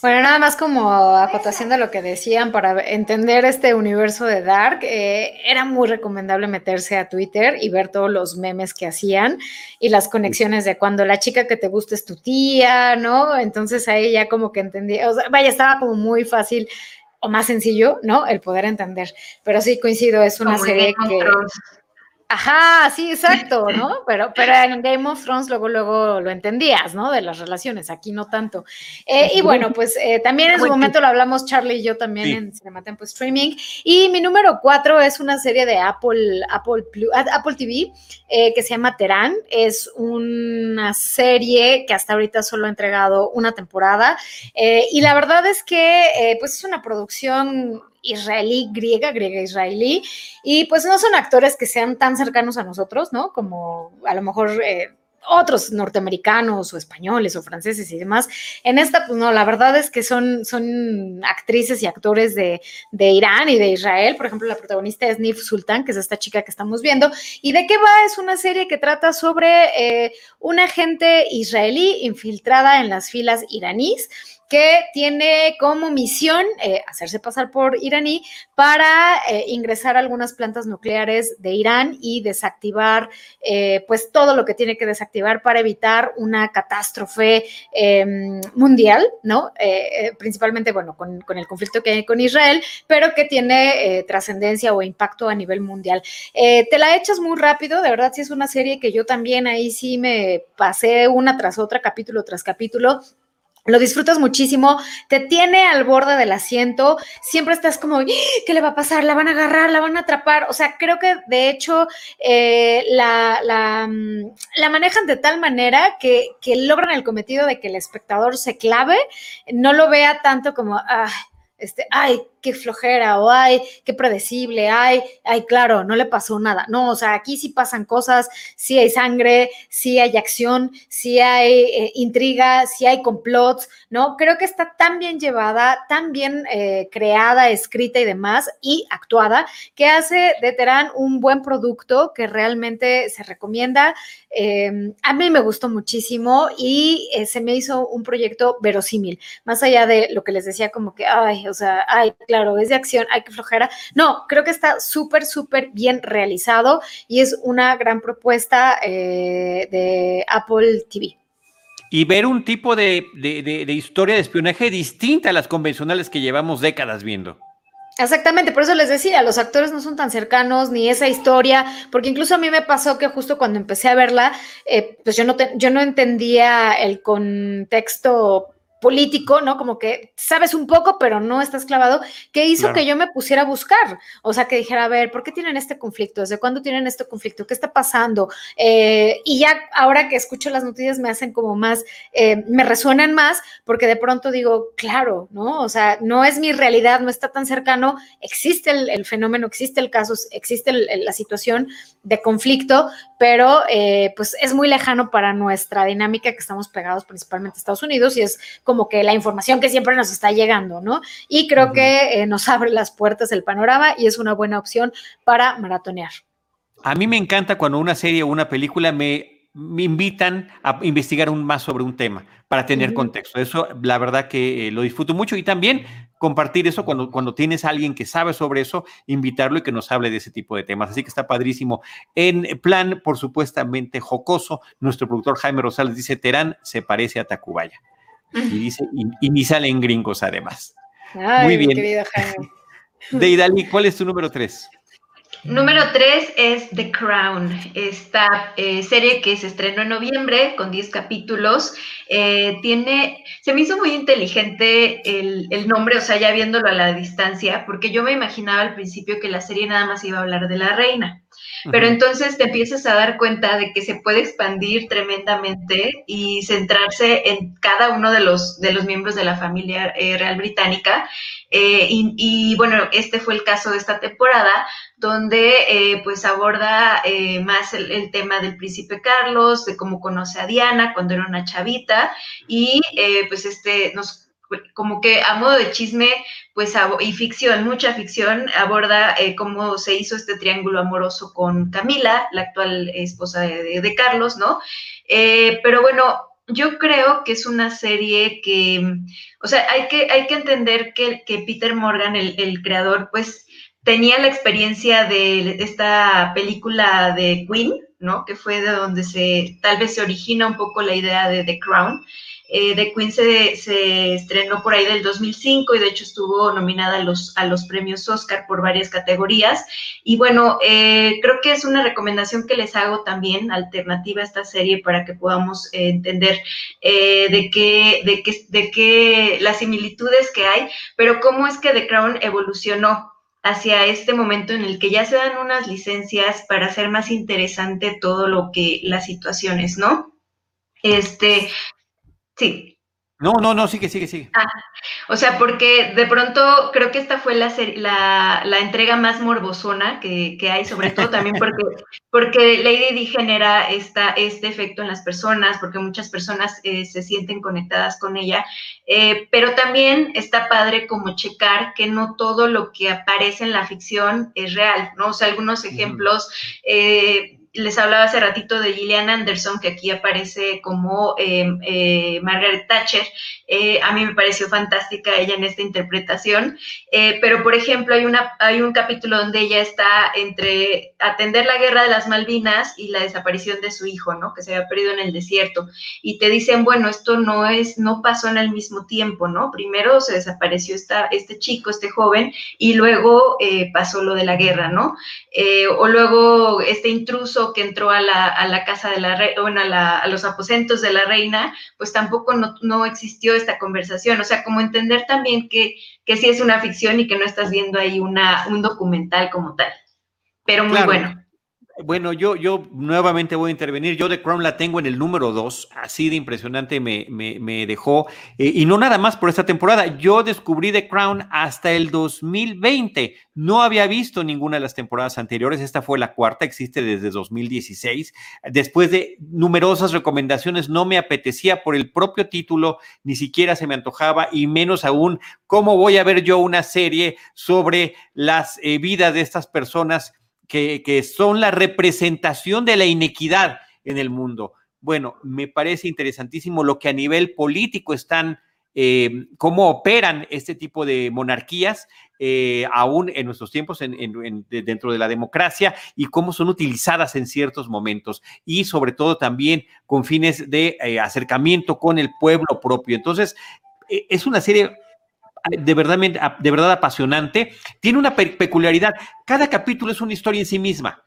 Bueno, nada más como acotación de lo que decían, para entender este universo de Dark, eh, era muy recomendable meterse a Twitter y ver todos los memes que hacían y las conexiones de cuando la chica que te gusta es tu tía, ¿no? Entonces ahí ya como que entendía, o sea, vaya, estaba como muy fácil o más sencillo, ¿no? El poder entender. Pero sí coincido, es una serie que... Ajá, sí, exacto, ¿no? Pero, pero en Game of Thrones luego, luego lo entendías, ¿no? De las relaciones, aquí no tanto. Eh, y bueno, pues eh, también en su momento lo hablamos Charlie y yo también en Cinematempo Streaming. Y mi número cuatro es una serie de Apple, Apple, Apple TV eh, que se llama Terán. Es una serie que hasta ahorita solo ha entregado una temporada. y la verdad es que, pues es una producción israelí, griega, griega israelí, y pues no son actores que sean tan cercanos a nosotros, ¿no? Como a lo mejor... Eh, otros norteamericanos o españoles o franceses y demás. En esta, pues no, la verdad es que son, son actrices y actores de, Irán y de Israel. Por ejemplo, la protagonista es Nif Sultan, que es esta chica que estamos viendo. ¿Y de qué va? Es una serie que trata sobre eh, una agente israelí infiltrada en las filas iraníes que tiene como misión eh, hacerse pasar por iraní para eh, ingresar a algunas plantas nucleares de Irán y desactivar eh, pues todo lo que tiene que desactivar para evitar una catástrofe em, mundial, ¿no? principalmente, bueno, con, con, el conflicto que hay con Israel, pero que tiene trascendencia o impacto a nivel mundial. te la echas muy rápido, de verdad, sí es una serie que yo también ahí sí me pasé una tras otra, capítulo tras capítulo lo disfrutas muchísimo, te tiene al borde del asiento, siempre estás como, ¿qué le va a pasar? ¿La van a agarrar? ¿La van a atrapar? O sea, creo que de hecho eh, la, la, mm, la, manejan de tal manera que, que, logran el cometido de que el espectador se clave, no lo vea tanto como, ah, este, ay, qué flojera, o ay, qué predecible, ay, ay, claro, no le pasó nada. No, o sea, aquí sí pasan cosas, sí hay sangre, sí hay acción, sí hay eh, intriga, sí hay complots, ¿no? Creo que está tan bien llevada, tan bien eh, creada, escrita y demás, y actuada, que hace de Terán un buen producto que realmente se recomienda. Em, a mí me gustó muchísimo y eh, se me hizo un proyecto verosímil, más allá de lo que les decía, como que, ay, o sea, ay, claro, es de acción, hay que flojera. No, creo que está súper, súper bien realizado y es una gran propuesta eh, de Apple TV. Y ver un tipo de, de historia de espionaje distinta a las convencionales que llevamos décadas viendo. Exactamente, por eso les decía, los actores no son tan cercanos, ni esa historia, porque incluso a mí me pasó que justo cuando empecé a verla, eh, pues yo no, yo no entendía el contexto político, ¿no? Como que sabes un poco, pero no estás clavado, que hizo que yo me pusiera a buscar, o sea, que dijera, a ver, ¿por qué tienen este conflicto? ¿Desde cuándo tienen este conflicto? ¿Qué está pasando? Eh, y ya ahora que escucho las noticias me hacen como más, eh, me resuenan más, porque de pronto digo, claro, ¿no? O sea, no es mi realidad, no está tan cercano, existe el, fenómeno, existe el caso, existe la situación de conflicto, pero eh, pues es muy lejano para nuestra dinámica que estamos pegados principalmente a Estados Unidos y es como que la información que siempre nos está llegando, ¿no? Y creo que eh, nos abre las puertas el panorama y es una buena opción para maratonear. A mí me encanta cuando una serie o una película me, invitan a investigar un, más sobre un tema para tener contexto. Eso, la verdad que eh, lo disfruto mucho y también compartir eso cuando, cuando tienes a alguien que sabe sobre eso, invitarlo y que nos hable de ese tipo de temas. Así que está padrísimo. En plan, por supuestamente jocoso, nuestro productor Jaime Rosales dice, Terán se parece a Tacubaya. Y dice, y, ni salen gringos además. Muy bien. Deidali, ¿cuál es tu número tres? Número tres es The Crown, esta eh, serie que se estrenó en noviembre con 10 capítulos. Eh, tiene, se me hizo muy inteligente el, el, nombre, o sea, ya viéndolo a la distancia, porque yo me imaginaba al principio que la serie nada más iba a hablar de la reina. Pero entonces te empiezas a dar cuenta de que se puede expandir tremendamente y centrarse en cada uno de los, de los miembros de la familia eh, real británica. Eh, y, bueno, este fue el caso de esta temporada, donde eh, pues aborda más el, tema del príncipe Carlos, de cómo conoce a Diana cuando era una chavita, y pues este nos como que a modo de chisme, pues, y ficción, mucha ficción, aborda eh, cómo se hizo este triángulo amoroso con Camila, la actual esposa de, Carlos, ¿no? Eh, pero bueno, yo creo que es una serie que, o sea, hay que, hay que entender que, que Peter Morgan, el, el, creador, pues tenía la experiencia de esta película de Queen, ¿no? Que fue de donde se, tal vez se origina un poco la idea de The Crown. Eh, The Queen se, estrenó por ahí del 2005 y de hecho estuvo nominada a los, a los premios Oscar por varias categorías. Y bueno, eh, creo que es una recomendación que les hago también, alternativa a esta serie, para que podamos eh, entender de, qué, de, qué, de qué las similitudes que hay, pero cómo es que The Crown evolucionó hacia este momento en el que ya se dan unas licencias para hacer más interesante todo lo que las situaciones, ¿no? Este, sí. No, no, no, sigue, sigue, sigue. Ah, o sea, porque de pronto creo que esta fue la, la, la entrega más morbosona que, que, hay, sobre todo también porque, porque Lady Di genera esta, este efecto en las personas, porque muchas personas eh, se sienten conectadas con ella, eh, pero también está padre como checar que no todo lo que aparece en la ficción es real, ¿no? O sea, algunos ejemplos... Eh, les hablaba hace ratito de Gillian Anderson, que aquí aparece como em, eh, Margaret Thatcher. Eh, a mí me pareció fantástica ella en esta interpretación. Eh, pero, por ejemplo, hay, una, hay un capítulo donde ella está entre atender la guerra de las Malvinas y la desaparición de su hijo, ¿no? Que se había perdido en el desierto. Y te dicen, bueno, esto no es, no pasó en el mismo tiempo, ¿no? Primero se desapareció esta, este chico, este joven, y luego pasó lo de la guerra, ¿no? o luego este intruso que entró a la, casa de la reina, bueno, a, los aposentos de la reina, pues tampoco no, existió esta conversación. O sea, como entender también que, que sí es una ficción y que no estás viendo ahí una, un documental como tal. Pero muy bueno. Bueno, yo, yo nuevamente voy a intervenir. Yo de Crown la tengo en el número dos, así de impresionante me, me, dejó. Eh, y no nada más por esta temporada. Yo descubrí The Crown hasta el 2020. No había visto ninguna de las temporadas anteriores. Esta fue la cuarta, existe desde 2016. Después de numerosas recomendaciones, no me apetecía por el propio título, ni siquiera se me antojaba, y menos aún cómo voy a ver yo una serie sobre las eh, vidas de estas personas que, son la representación de la inequidad en el mundo. Bueno, me parece interesantísimo lo que a nivel político están, eh, cómo operan este tipo de monarquías, eh, aún en nuestros tiempos dentro de la democracia y cómo son utilizadas en ciertos momentos y sobre todo también con fines de eh, acercamiento con el pueblo propio. Entonces, es una serie de verdad, de verdad apasionante. Tiene una peculiaridad. Cada capítulo es una historia en sí misma.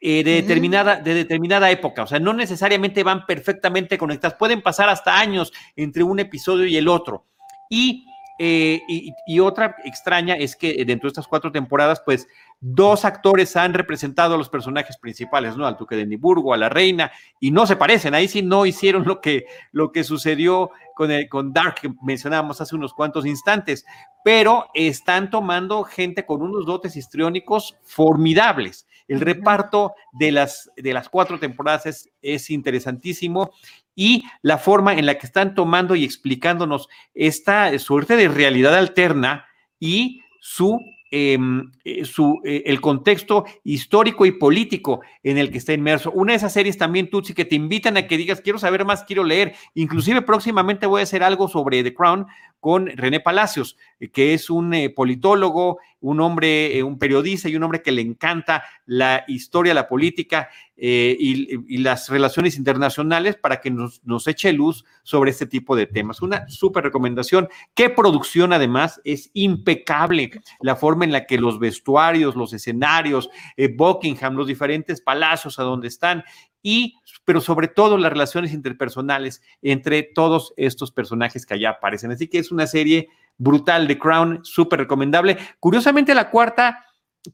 Eh, de, determinada, de determinada época, o sea, no necesariamente van perfectamente conectadas, pueden pasar hasta años entre un episodio y el otro. Y, eh, y, otra extraña es que dentro de estas cuatro temporadas, pues dos actores han representado a los personajes principales, ¿no? Al duque de Edimburgo, a la reina, y no se parecen, ahí sí no hicieron lo que, lo que sucedió con, el, con Dark que mencionábamos hace unos cuantos instantes, pero están tomando gente con unos dotes histriónicos formidables. El reparto de las, de las cuatro temporadas es, es interesantísimo y la forma en la que están tomando y explicándonos esta suerte de realidad alterna y su Em, eh, su, eh, el contexto histórico y político en el que está inmerso. Una de esas series también, Tutsi, que te invitan a que digas, quiero saber más, quiero leer. Inclusive próximamente voy a hacer algo sobre The Crown con René Palacios, eh, que es un politólogo, un hombre, un periodista y un hombre que le encanta la historia, la política y, las relaciones internacionales para que nos, nos, eche luz sobre este tipo de temas. Una súper recomendación. Qué producción además es impecable la forma en la que los vestuarios, los escenarios, eh, Buckingham, los diferentes palacios a donde están y, pero sobre todo las relaciones interpersonales entre todos estos personajes que allá aparecen. Así que es una serie brutal de Crown, súper recomendable. Curiosamente la cuarta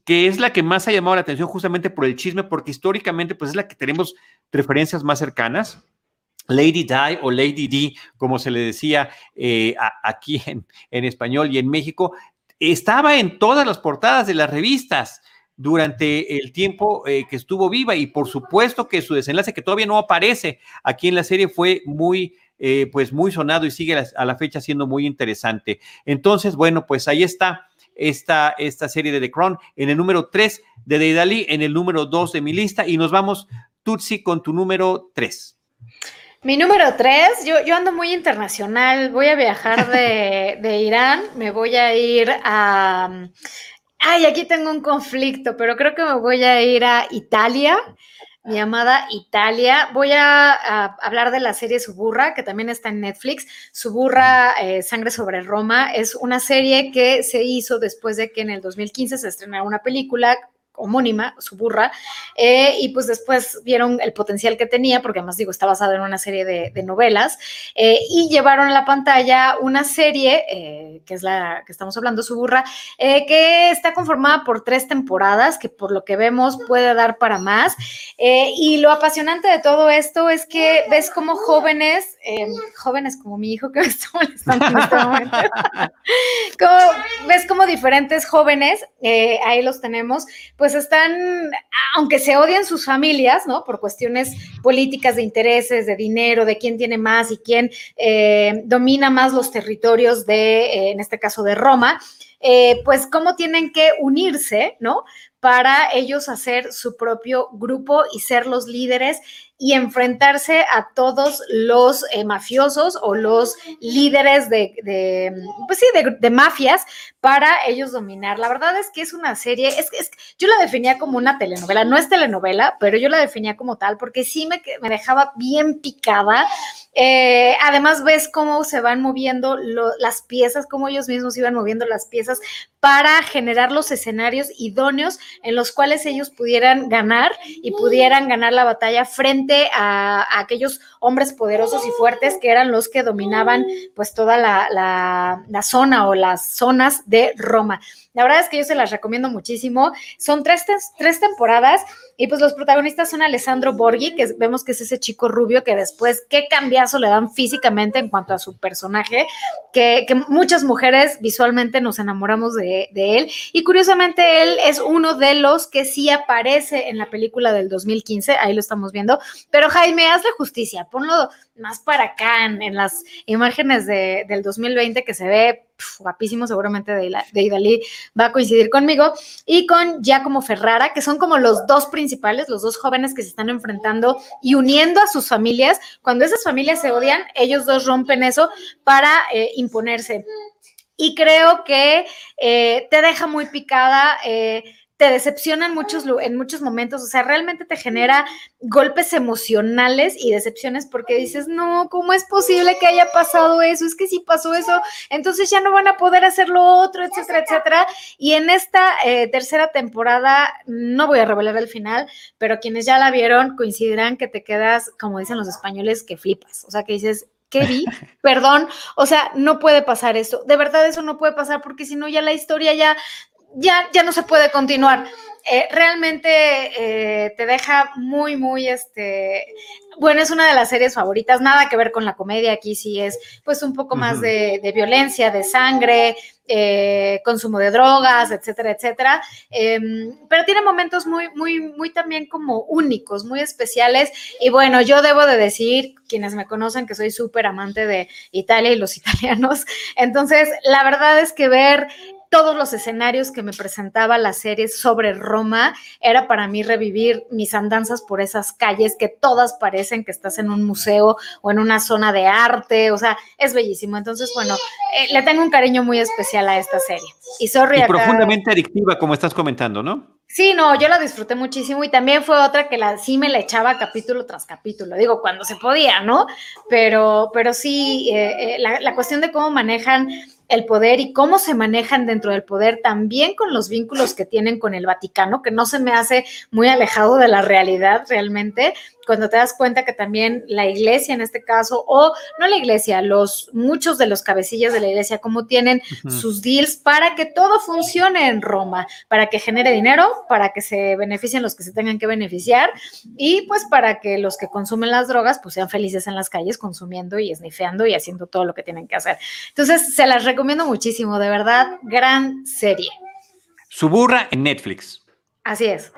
que es la que más ha llamado la atención justamente por el chisme, porque históricamente pues es la que tenemos referencias más cercanas. Lady Di o Lady D, como se le decía eh, aquí en, en, español y en México, estaba en todas las portadas de las revistas durante el tiempo eh, que estuvo viva y por supuesto que su desenlace que todavía no aparece aquí en la serie fue muy eh, pues muy sonado y sigue a la fecha siendo muy interesante. Entonces, bueno, pues ahí está esta, esta serie de The Crown en el número 3 de Deidali, en el número 2 de mi lista y nos vamos Tutsi con tu número 3. Mi número tres, yo, yo ando muy internacional, voy a viajar de, de Irán, me voy a ir a... Ay, aquí tengo un conflicto, pero creo que me voy a ir a Italia mi amada Italia. Voy a, hablar de la serie Suburra, que también está en Netflix. Suburra, eh, Sangre sobre Roma, es una serie que se hizo después de que en el 2015 se estrenara una película homónima, su burra, eh, y pues después vieron el potencial que tenía, porque además digo, está basado en una serie de, novelas, eh, y llevaron a la pantalla una serie, eh, que es la que estamos hablando, su burra, que está conformada por tres temporadas, que por lo que vemos puede dar para más, y lo apasionante de todo esto es que ves como jóvenes, jóvenes como mi hijo que me está molestando en este momento, ves como diferentes jóvenes, ahí los tenemos, pues están, aunque se odian sus familias, ¿no? Por cuestiones políticas de intereses, de dinero, de quién tiene más y quién eh, domina más los territorios de, eh, en este caso, de Roma, eh, pues cómo tienen que unirse, ¿no? Para ellos hacer su propio grupo y ser los líderes y enfrentarse a todos los eh, mafiosos o los líderes de, pues sí, de, mafias para ellos dominar. La verdad es que es una serie, es, es, yo la definía como una telenovela, no es telenovela, pero yo la definía como tal porque sí me, me dejaba bien picada. Eh, además ves cómo se van moviendo las piezas, cómo ellos mismos iban moviendo las piezas para generar los escenarios idóneos en los cuales ellos pudieran ganar y pudieran ganar la batalla frente a, aquellos hombres poderosos y fuertes que eran los que dominaban pues toda la, la zona o las zonas de Roma. La verdad es que yo se las recomiendo muchísimo. Son tres, tres temporadas y pues los protagonistas son Alessandro Borghi, que vemos que es ese chico rubio que después qué cambiazo le dan físicamente en cuanto a su personaje, que, muchas mujeres visualmente nos enamoramos de, de, él. Y curiosamente él es uno de los que sí aparece en la película del 2015, ahí lo estamos viendo. Pero Jaime, hazle justicia, ponlo más para acá en, las imágenes de, del 2020 que se ve guapísimo, seguramente de, Idalí va a coincidir conmigo, y con Giacomo Ferrara, que son como los dos principales, los dos jóvenes que se están enfrentando y uniendo a sus familias. Cuando esas familias se odian, ellos dos rompen eso para eh, imponerse. Y creo que eh, te deja muy picada. Eh, te decepciona en muchos, en muchos momentos, o sea, realmente te genera golpes emocionales y decepciones porque dices, no, ¿cómo es posible que haya pasado eso? Es que si pasó eso, entonces ya no van a poder hacer lo otro, etcétera, etcétera. Y en esta eh, tercera temporada, no voy a revelar el final, pero quienes ya la vieron coincidirán que te quedas, como dicen los españoles, que flipas, o sea, que dices, ¿qué vi? Perdón, o sea, no puede pasar eso. De verdad eso no puede pasar porque si no ya la historia ya ya, ya no se puede continuar. Eh, realmente eh, te deja muy, muy, este, bueno, es una de las series favoritas, nada que ver con la comedia, aquí sí es pues un poco más de, violencia, de sangre, eh, consumo de drogas, etcétera, etcétera, em, pero tiene momentos muy, muy, muy también como únicos, muy especiales, y bueno, yo debo de decir, quienes me conocen, que soy súper amante de Italia y los italianos, entonces la verdad es que ver todos los escenarios que me presentaba la serie sobre Roma era para mí revivir mis andanzas por esas calles que todas parecen que estás en un museo o en una zona de arte, o sea, es bellísimo. Entonces, bueno, eh, le tengo un cariño muy especial a esta serie. Y sorry. profundamente adictiva, como estás comentando, ¿no? Sí, no, yo la disfruté muchísimo y también fue otra que la, sí me la echaba capítulo tras capítulo, digo, cuando se podía, ¿no? Pero, pero sí, eh, eh, la, la, cuestión de cómo manejan el poder y cómo se manejan dentro del poder, también con los vínculos que tienen con el Vaticano, que no se me hace muy alejado de la realidad realmente, cuando te das cuenta que también la iglesia en este caso, o no la iglesia, los muchos de los cabecillas de la iglesia, como tienen sus deals para que todo funcione en Roma, para que genere dinero, para que se beneficien los que se tengan que beneficiar y pues para que los que consumen las drogas pues sean felices en las calles consumiendo y esnifeando y haciendo todo lo que tienen que hacer. Entonces, se las recomiendo muchísimo, de verdad, gran serie. Su burra en Netflix. Así es.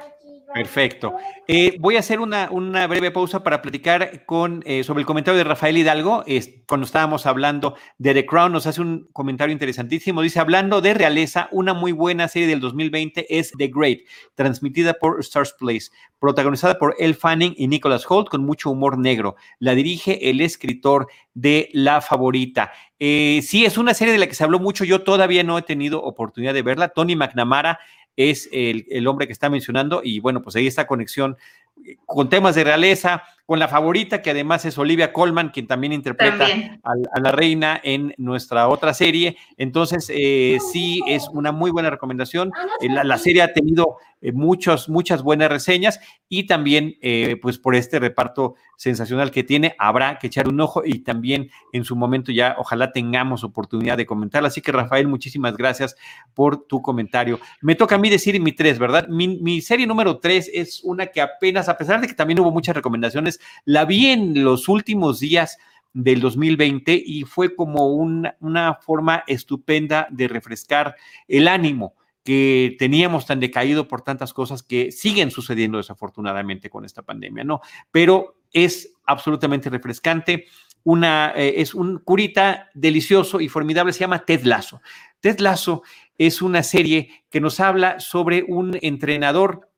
Perfecto. Eh, voy a hacer una, breve pausa para platicar con, eh, sobre el comentario de Rafael Hidalgo. cuando estábamos hablando de The Crown, nos hace un comentario interesantísimo. Dice, hablando de realeza, una muy buena serie del 2020 es The Great, transmitida por Stars Place, protagonizada por Elle Fanning y Nicholas Holt, con mucho humor negro. La dirige el escritor de La Favorita. Eh, sí, es una serie de la que se habló mucho. Yo todavía no he tenido oportunidad de verla. Tony McNamara es el, el, hombre que está mencionando y bueno, pues ahí está conexión eh, con temas de realeza, con la favorita, que además es Olivia Colman, quien también interpreta A, la reina en nuestra otra serie. Entonces, eh, sí, es una muy buena recomendación. Eh, la, serie ha tenido eh, muchas, muchas buenas reseñas y también, pues por este reparto sensacional que tiene, habrá que echar un ojo y también en su momento ya ojalá tengamos oportunidad de comentarla. Así que, Rafael, muchísimas gracias por tu comentario. Me toca a mí decir mi tres, ¿verdad? Mi, mi serie número tres es una que apenas, a pesar de que también hubo muchas recomendaciones, la vi en los últimos días del 2020 y fue como una forma estupenda de refrescar el ánimo que teníamos tan decaído por tantas cosas que siguen sucediendo desafortunadamente con esta pandemia, ¿no? Pero es absolutamente refrescante. Una, eh, es un curita delicioso y formidable, se llama Ted Lasso. Ted Lasso es una serie que nos habla sobre un entrenador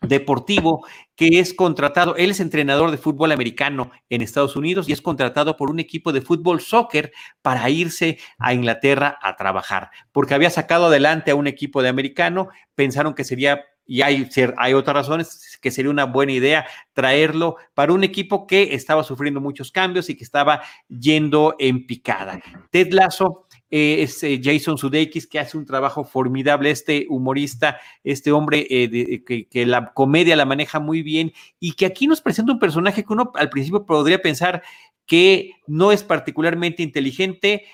deportivo que es contratado, él es entrenador de fútbol americano en Estados Unidos y es contratado por un equipo de fútbol soccer para irse a Inglaterra a trabajar, porque había sacado adelante a un equipo de americano, pensaron que sería y hay, hay otras razones que sería una buena idea traerlo para un equipo que estaba sufriendo muchos cambios y que estaba yendo en picada. Ted Lasso eh, es eh, Jason Sudeikis, que hace un trabajo formidable, este humorista, este hombre eh, que, la comedia la maneja muy bien y que aquí nos presenta un personaje que uno al principio podría pensar que no es particularmente inteligente.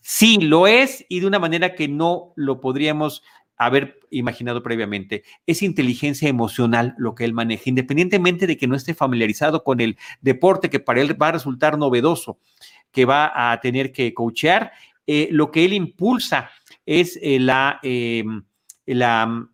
sí, lo es y de una manera que no lo podríamos haber imaginado previamente. Es inteligencia emocional lo que él maneja, independientemente de que no esté familiarizado con el deporte que para él va a resultar novedoso, que va a tener que coachear eh, lo que él impulsa es eh, la, la,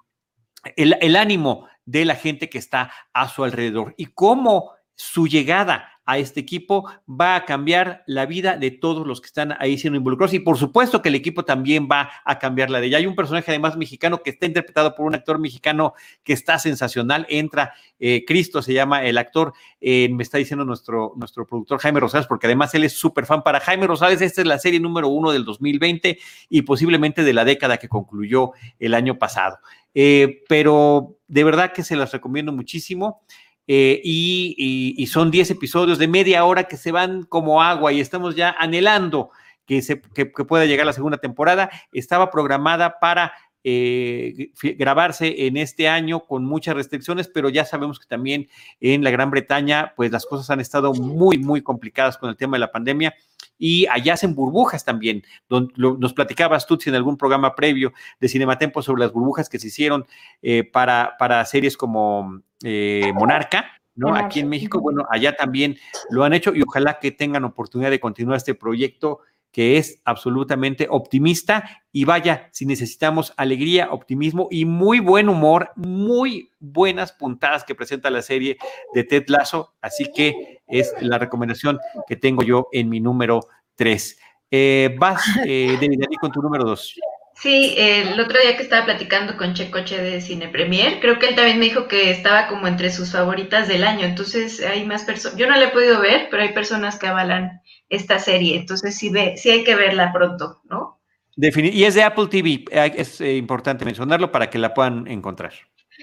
el, ánimo de la gente que está a su alrededor. Y cómo su llegada a este equipo va a cambiar la vida de todos los que están ahí siendo involucrados y por supuesto que el equipo también va a cambiar la de ella. Hay un personaje además mexicano que está interpretado por un actor mexicano que está sensacional, entra, eh, Cristo se llama el actor, eh, me está diciendo nuestro, nuestro productor Jaime Rosales, porque además él es súper fan para Jaime Rosales, esta es la serie número uno del 2020 y posiblemente de la década que concluyó el año pasado. Eh, pero de verdad que se las recomiendo muchísimo. Eh, y, son 10 episodios de media hora que se van como agua y estamos ya anhelando que, se, pueda llegar la segunda temporada. Estaba programada para eh, grabarse en este año con muchas restricciones, pero ya sabemos que también en la Gran Bretaña, pues las cosas han estado muy, muy complicadas con el tema de la pandemia y allá hacen burbujas también. nos platicabas tú en algún programa previo de Cinematempo sobre las burbujas que se hicieron eh, para, para series como eh, Monarca. ¿no? Aquí en México, bueno, allá también lo han hecho y ojalá que tengan oportunidad de continuar este proyecto que es absolutamente optimista y vaya, si necesitamos alegría, optimismo y muy buen humor, muy buenas puntadas que presenta la serie de Ted Lasso, así que es la recomendación que tengo yo en mi número 3. Eh, vas, eh, con tu número 2. Sí, el otro día que estaba platicando con Checoche de Cine Premier, creo que él también me dijo que estaba como entre sus favoritas del año. Entonces hay más personas, yo no la he podido ver, pero hay personas que avalan esta serie. Entonces sí, ve, sí hay que verla pronto, ¿no? y es de Apple TV, es eh, importante mencionarlo para que la puedan encontrar.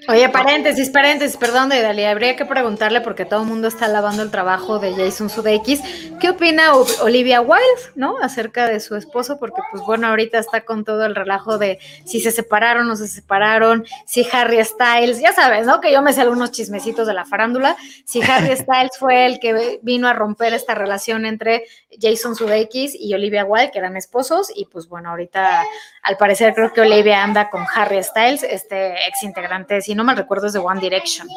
Oye, paréntesis, paréntesis, perdón, Dalia, habría que preguntarle porque todo el mundo está lavando el trabajo de Jason Sudeikis. ¿Qué opina Olivia Wilde, no? Acerca de su esposo, porque pues bueno, ahorita está con todo el relajo de si se separaron o no se separaron, si Harry Styles, ya sabes, ¿no? Que yo me sé algunos chismecitos de la farándula, si Harry Styles fue el que vino a romper esta relación entre Jason Sudeikis y Olivia Wilde, que eran esposos, y pues bueno, ahorita al parecer creo que Olivia anda con Harry Styles, este ex integrante si no me recuerdo, es de One Direction.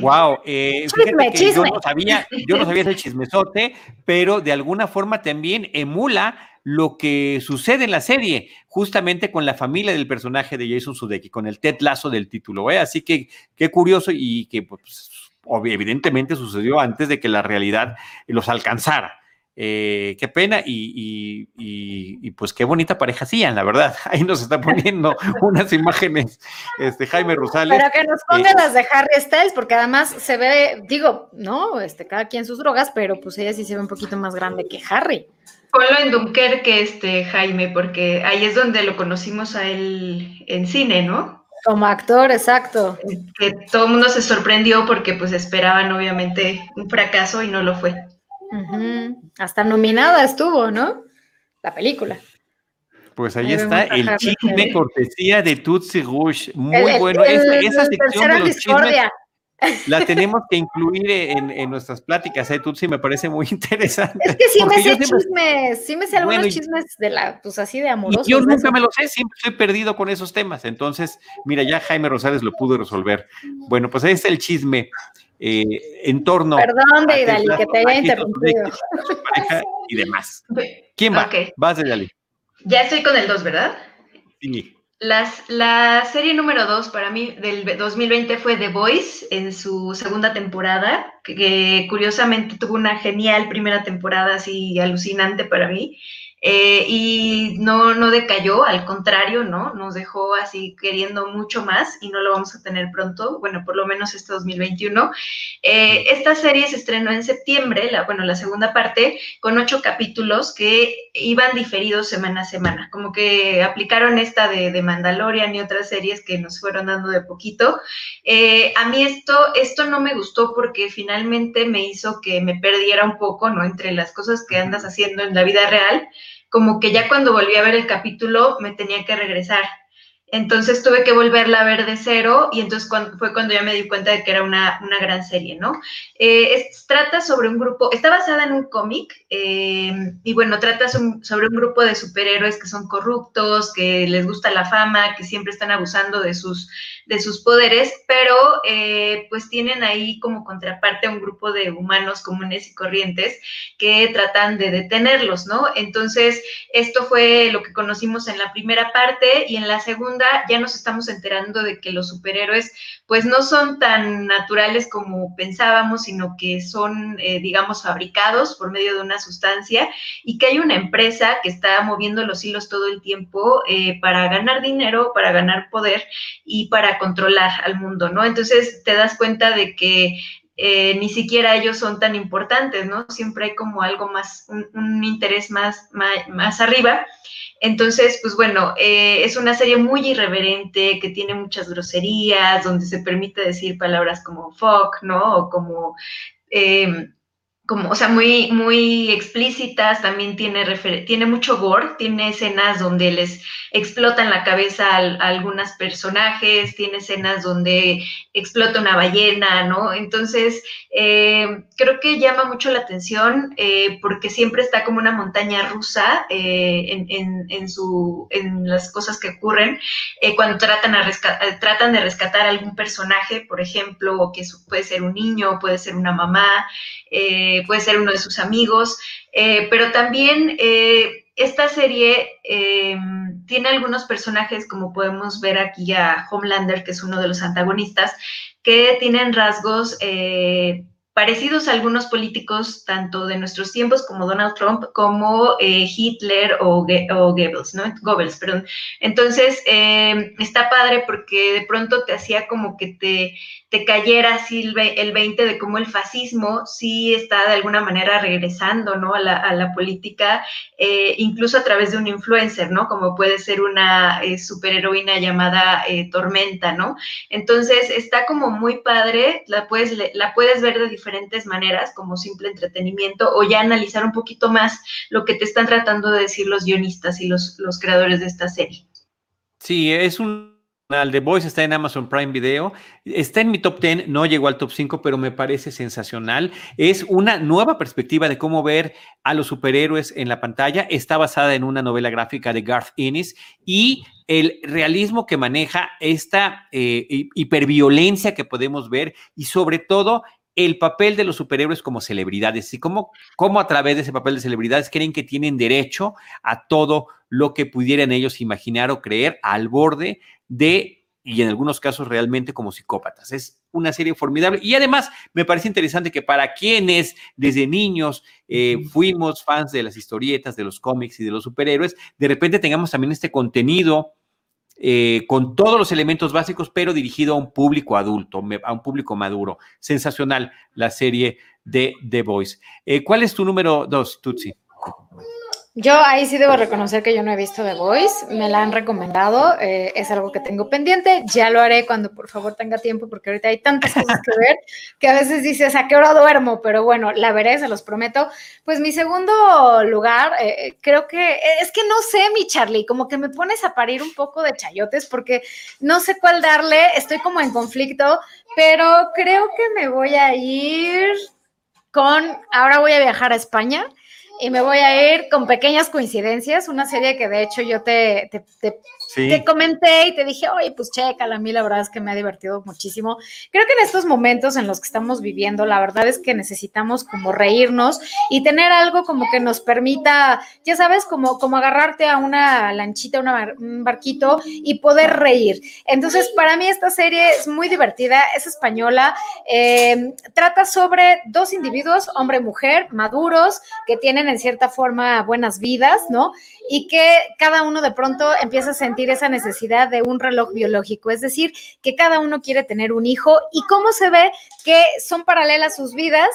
Wow, eh, yo no sabía, yo no sabía ese chismesote, pero de alguna forma también emula lo que sucede en la serie, justamente con la familia del personaje de Jason Sudeikis, con el Ted Lazo del título. ¿eh? Así que qué curioso y que pues, evidentemente sucedió antes de que la realidad los alcanzara. Eh, qué pena y, pues qué bonita pareja hacían, la verdad. Ahí nos está poniendo unas imágenes, este Jaime Rosales. Pero que nos pongan las de Harry Styles, porque además se ve, digo, no, este, cada quien sus drogas, pero pues ella sí se ve un poquito más grande que Harry. Ponlo en Dunkerque, este Jaime, porque ahí es donde lo conocimos a él en cine, ¿no? Como actor, exacto. Que todo el mundo se sorprendió porque pues esperaban obviamente un fracaso y no lo fue. Hasta nominada estuvo, ¿no? La película. Pues ahí, está el chisme cortesía de Tutsi Rush. Muy bueno. esa, sección de los chismes la tenemos que incluir en, nuestras pláticas, ¿eh? Tutsi me parece muy interesante. Es que sí me sé chismes, sí me sé algunos chismes de la, pues así de amorosos. yo nunca me lo sé, siempre estoy perdido con esos temas. Entonces, mira, ya Jaime Rosales lo pudo resolver. Bueno, pues ahí está el chisme. Eh, en torno Perdón, Deidali, que te haya interrumpido. y demás. ¿Quién va? Vas, Deidali. Ya estoy con el 2, ¿verdad? Sí. Las, la serie número 2 para mí del 2020 fue The Voice en su segunda temporada, que, curiosamente tuvo una genial primera temporada así alucinante para mí. Eh, y no, no decayó, al contrario, ¿no? Nos dejó así queriendo mucho más y no lo vamos a tener pronto, bueno, por lo menos este 2021. Eh, esta serie se estrenó en septiembre, la, bueno, la segunda parte, con ocho capítulos que iban diferidos semana a semana, como que aplicaron esta de, de Mandalorian y otras series que nos fueron dando de poquito. Eh, a mí esto, esto no me gustó porque finalmente me hizo que me perdiera un poco, ¿no? Entre las cosas que andas haciendo en la vida real como que ya cuando volví a ver el capítulo me tenía que regresar. Entonces tuve que volverla a ver de cero y entonces fue cuando ya me di cuenta de que era una, gran serie, ¿no? Eh, trata sobre un grupo, está basada en un cómic eh, y bueno, trata sobre un grupo de superhéroes que son corruptos, que les gusta la fama, que siempre están abusando de sus, de sus poderes, pero eh, pues tienen ahí como contraparte a un grupo de humanos comunes y corrientes que tratan de detenerlos, ¿no? Entonces, esto fue lo que conocimos en la primera parte y en la segunda ya nos estamos enterando de que los superhéroes pues no son tan naturales como pensábamos, sino que son, eh, digamos, fabricados por medio de una sustancia y que hay una empresa que está moviendo los hilos todo el tiempo eh, para ganar dinero, para ganar poder y para controlar al mundo, ¿no? Entonces te das cuenta de que eh, ni siquiera ellos son tan importantes, ¿no? Siempre hay como algo más, un, interés más, más, arriba. Entonces, pues bueno, eh, es una serie muy irreverente, que tiene muchas groserías, donde se permite decir palabras como fuck, ¿no? O como... Eh, como, o sea, muy, muy explícitas, también tiene, tiene mucho gore, tiene escenas donde les explotan la cabeza a, algunos personajes, tiene escenas donde explota una ballena, ¿no? Entonces, eh, creo que llama mucho la atención eh, porque siempre está como una montaña rusa eh, en, en, su, en las cosas que ocurren cuando tratan, a tratan de rescatar a algún personaje, por ejemplo, que puede ser un niño, puede ser una mamá, puede ser uno de sus amigos, eh, pero también eh, esta serie eh, tiene algunos personajes, como podemos ver aquí a Homelander, que es uno de los antagonistas, que tienen rasgos parecidos a algunos políticos, tanto de nuestros tiempos como Donald Trump, como Hitler o, Goebbels, ¿no? Goebbels, perdón. Entonces, está padre porque de pronto te hacía como que te te cayera así el 20 de cómo el fascismo sí está de alguna manera regresando, ¿no? A la, política, eh, incluso a través de un influencer, ¿no? Como puede ser una eh, superheroína llamada eh, Tormenta, ¿no? Entonces, está como muy padre, la puedes, la puedes ver de diferentes maneras, como simple entretenimiento, o ya analizar un poquito más lo que te están tratando de decir los guionistas y los, los creadores de esta serie. Sí, es un The Voice está en Amazon Prime Video. Está en mi top 10, no llegó al top 5, pero me parece sensacional. Es una nueva perspectiva de cómo ver a los superhéroes en la pantalla. Está basada en una novela gráfica de Garth Ennis y el realismo que maneja esta eh, hiperviolencia que podemos ver y sobre todo el papel de los superhéroes como celebridades y cómo, cómo a través de ese papel de celebridades creen que tienen derecho a todo lo que pudieran ellos imaginar o creer al borde de y en algunos casos realmente como psicópatas. Es una serie formidable y además me parece interesante que para quienes desde niños eh, fuimos fans de las historietas, de los cómics y de los superhéroes, de repente tengamos también este contenido eh, con todos los elementos básicos, pero dirigido a un público adulto, a un público maduro. Sensacional la serie de The Voice. Eh, ¿Cuál es tu número dos, Tutsi? Yo ahí sí debo reconocer que yo no he visto The Voice, me la han recomendado, eh, es algo que tengo pendiente, ya lo haré cuando por favor tenga tiempo, porque ahorita hay tantas cosas que ver que a veces dices, ¿a qué hora duermo? Pero bueno, la veré, se los prometo. Pues mi segundo lugar, eh, creo que es que no sé, mi Charlie, como que me pones a parir un poco de chayotes porque no sé cuál darle, estoy como en conflicto, pero creo que me voy a ir con, ahora voy a viajar a España y me voy a ir con pequeñas coincidencias, una serie que de hecho yo te, te comenté y te dije, oye, pues chécala, a mí la verdad es que me ha divertido muchísimo. Creo que en estos momentos en los que estamos viviendo, la verdad es que necesitamos como reírnos y tener algo como que nos permita, ya sabes, como, como agarrarte a una lanchita, un barquito y poder reír. Entonces, para mí esta serie es muy divertida, es española, eh, trata sobre dos individuos, hombre y mujer, maduros, que tienen en cierta forma buenas vidas, ¿no? Y que cada uno de pronto empieza a sentir esa necesidad de un reloj biológico, es decir, que cada uno quiere tener un hijo y cómo se ve que son paralelas sus vidas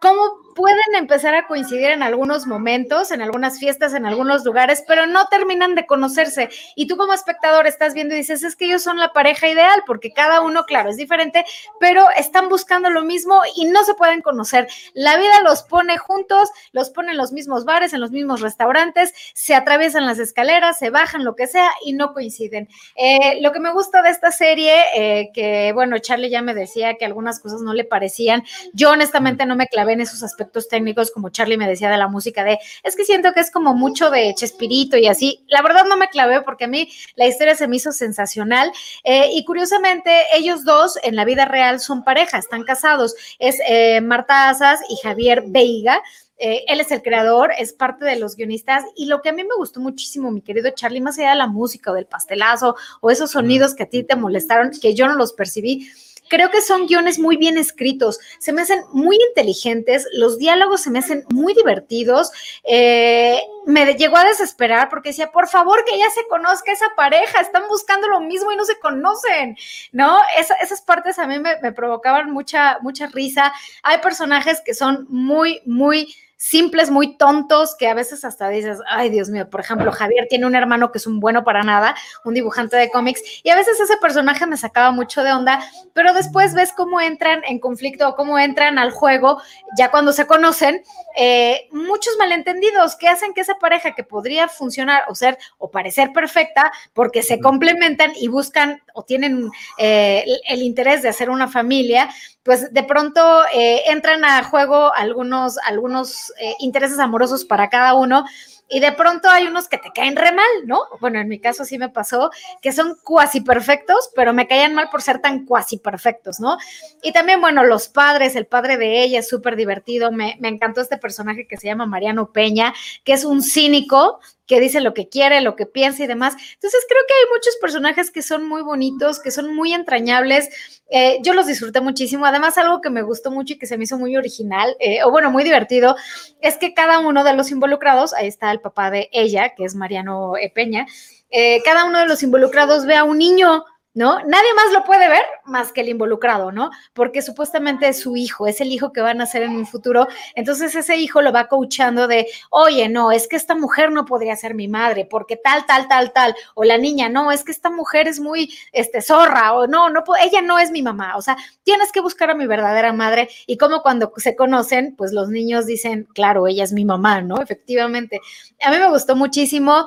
cómo pueden empezar a coincidir en algunos momentos, en algunas fiestas, en algunos lugares, pero no terminan de conocerse. Y tú como espectador estás viendo y dices, es que ellos son la pareja ideal, porque cada uno, claro, es diferente, pero están buscando lo mismo y no se pueden conocer. La vida los pone juntos, los pone en los mismos bares, en los mismos restaurantes, se atraviesan las escaleras, se bajan, lo que sea, y no coinciden. Eh, lo que me gusta de esta serie, eh, que bueno, Charlie ya me decía que algunas cosas no le parecían, yo honestamente no me clavé en esos aspectos técnicos, como Charlie me decía de la música, de es que siento que es como mucho de Chespirito y así. La verdad no me clavé porque a mí la historia se me hizo sensacional. Eh, y curiosamente, ellos dos en la vida real son pareja, están casados. Es eh, Marta Asas y Javier Veiga. Eh, él es el creador, es parte de los guionistas y lo que a mí me gustó muchísimo, mi querido Charlie, más allá de la música o del pastelazo o esos sonidos que a ti te molestaron, que yo no los percibí, Creo que son guiones muy bien escritos, se me hacen muy inteligentes, los diálogos se me hacen muy divertidos. Eh, me llegó a desesperar porque decía, por favor, que ya se conozca esa pareja, están buscando lo mismo y no se conocen, ¿no? esas partes a mí me, me provocaban mucha, mucha risa. Hay personajes que son muy, muy simples, muy tontos, que a veces hasta dices, ay Dios mío, por ejemplo, Javier tiene un hermano que es un bueno para nada, un dibujante de cómics, y a veces ese personaje me sacaba mucho de onda, pero después ves cómo entran en conflicto o cómo entran al juego, ya cuando se conocen, eh, muchos malentendidos que hacen que esa pareja que podría funcionar o ser o parecer perfecta, porque se complementan y buscan o tienen eh, el interés de hacer una familia, pues de pronto eh, entran a juego algunos, algunos eh, intereses amorosos para cada uno y de pronto hay unos que te caen re mal, ¿no? Bueno, en mi caso sí me pasó, que son cuasi perfectos, pero me caían mal por ser tan cuasi perfectos, ¿no? Y también, bueno, los padres, el padre de ella es súper divertido, me, encantó este personaje que se llama Mariano Peña, que es un cínico, que dice lo que quiere, lo que piensa y demás. Entonces creo que hay muchos personajes que son muy bonitos, que son muy entrañables. Eh, yo los disfruté muchísimo. Además, algo que me gustó mucho y que se me hizo muy original, eh, o bueno, muy divertido, es que cada uno de los involucrados, ahí está el papá de ella, que es Mariano Peña, eh, cada uno de los involucrados ve a un niño ¿no? Nadie más lo puede ver más que el involucrado, ¿no? Porque supuestamente es su hijo, es el hijo que van a ser en un futuro. Entonces ese hijo lo va coachando de, oye, no, es que esta mujer no podría ser mi madre, porque tal, tal, tal, tal. O la niña, no, es que esta mujer es muy, este, zorra, o no, no, ella no es mi mamá. O sea, tienes que buscar a mi verdadera madre. Y como cuando se conocen, pues los niños dicen, claro, ella es mi mamá, ¿no? Efectivamente. A mí me gustó muchísimo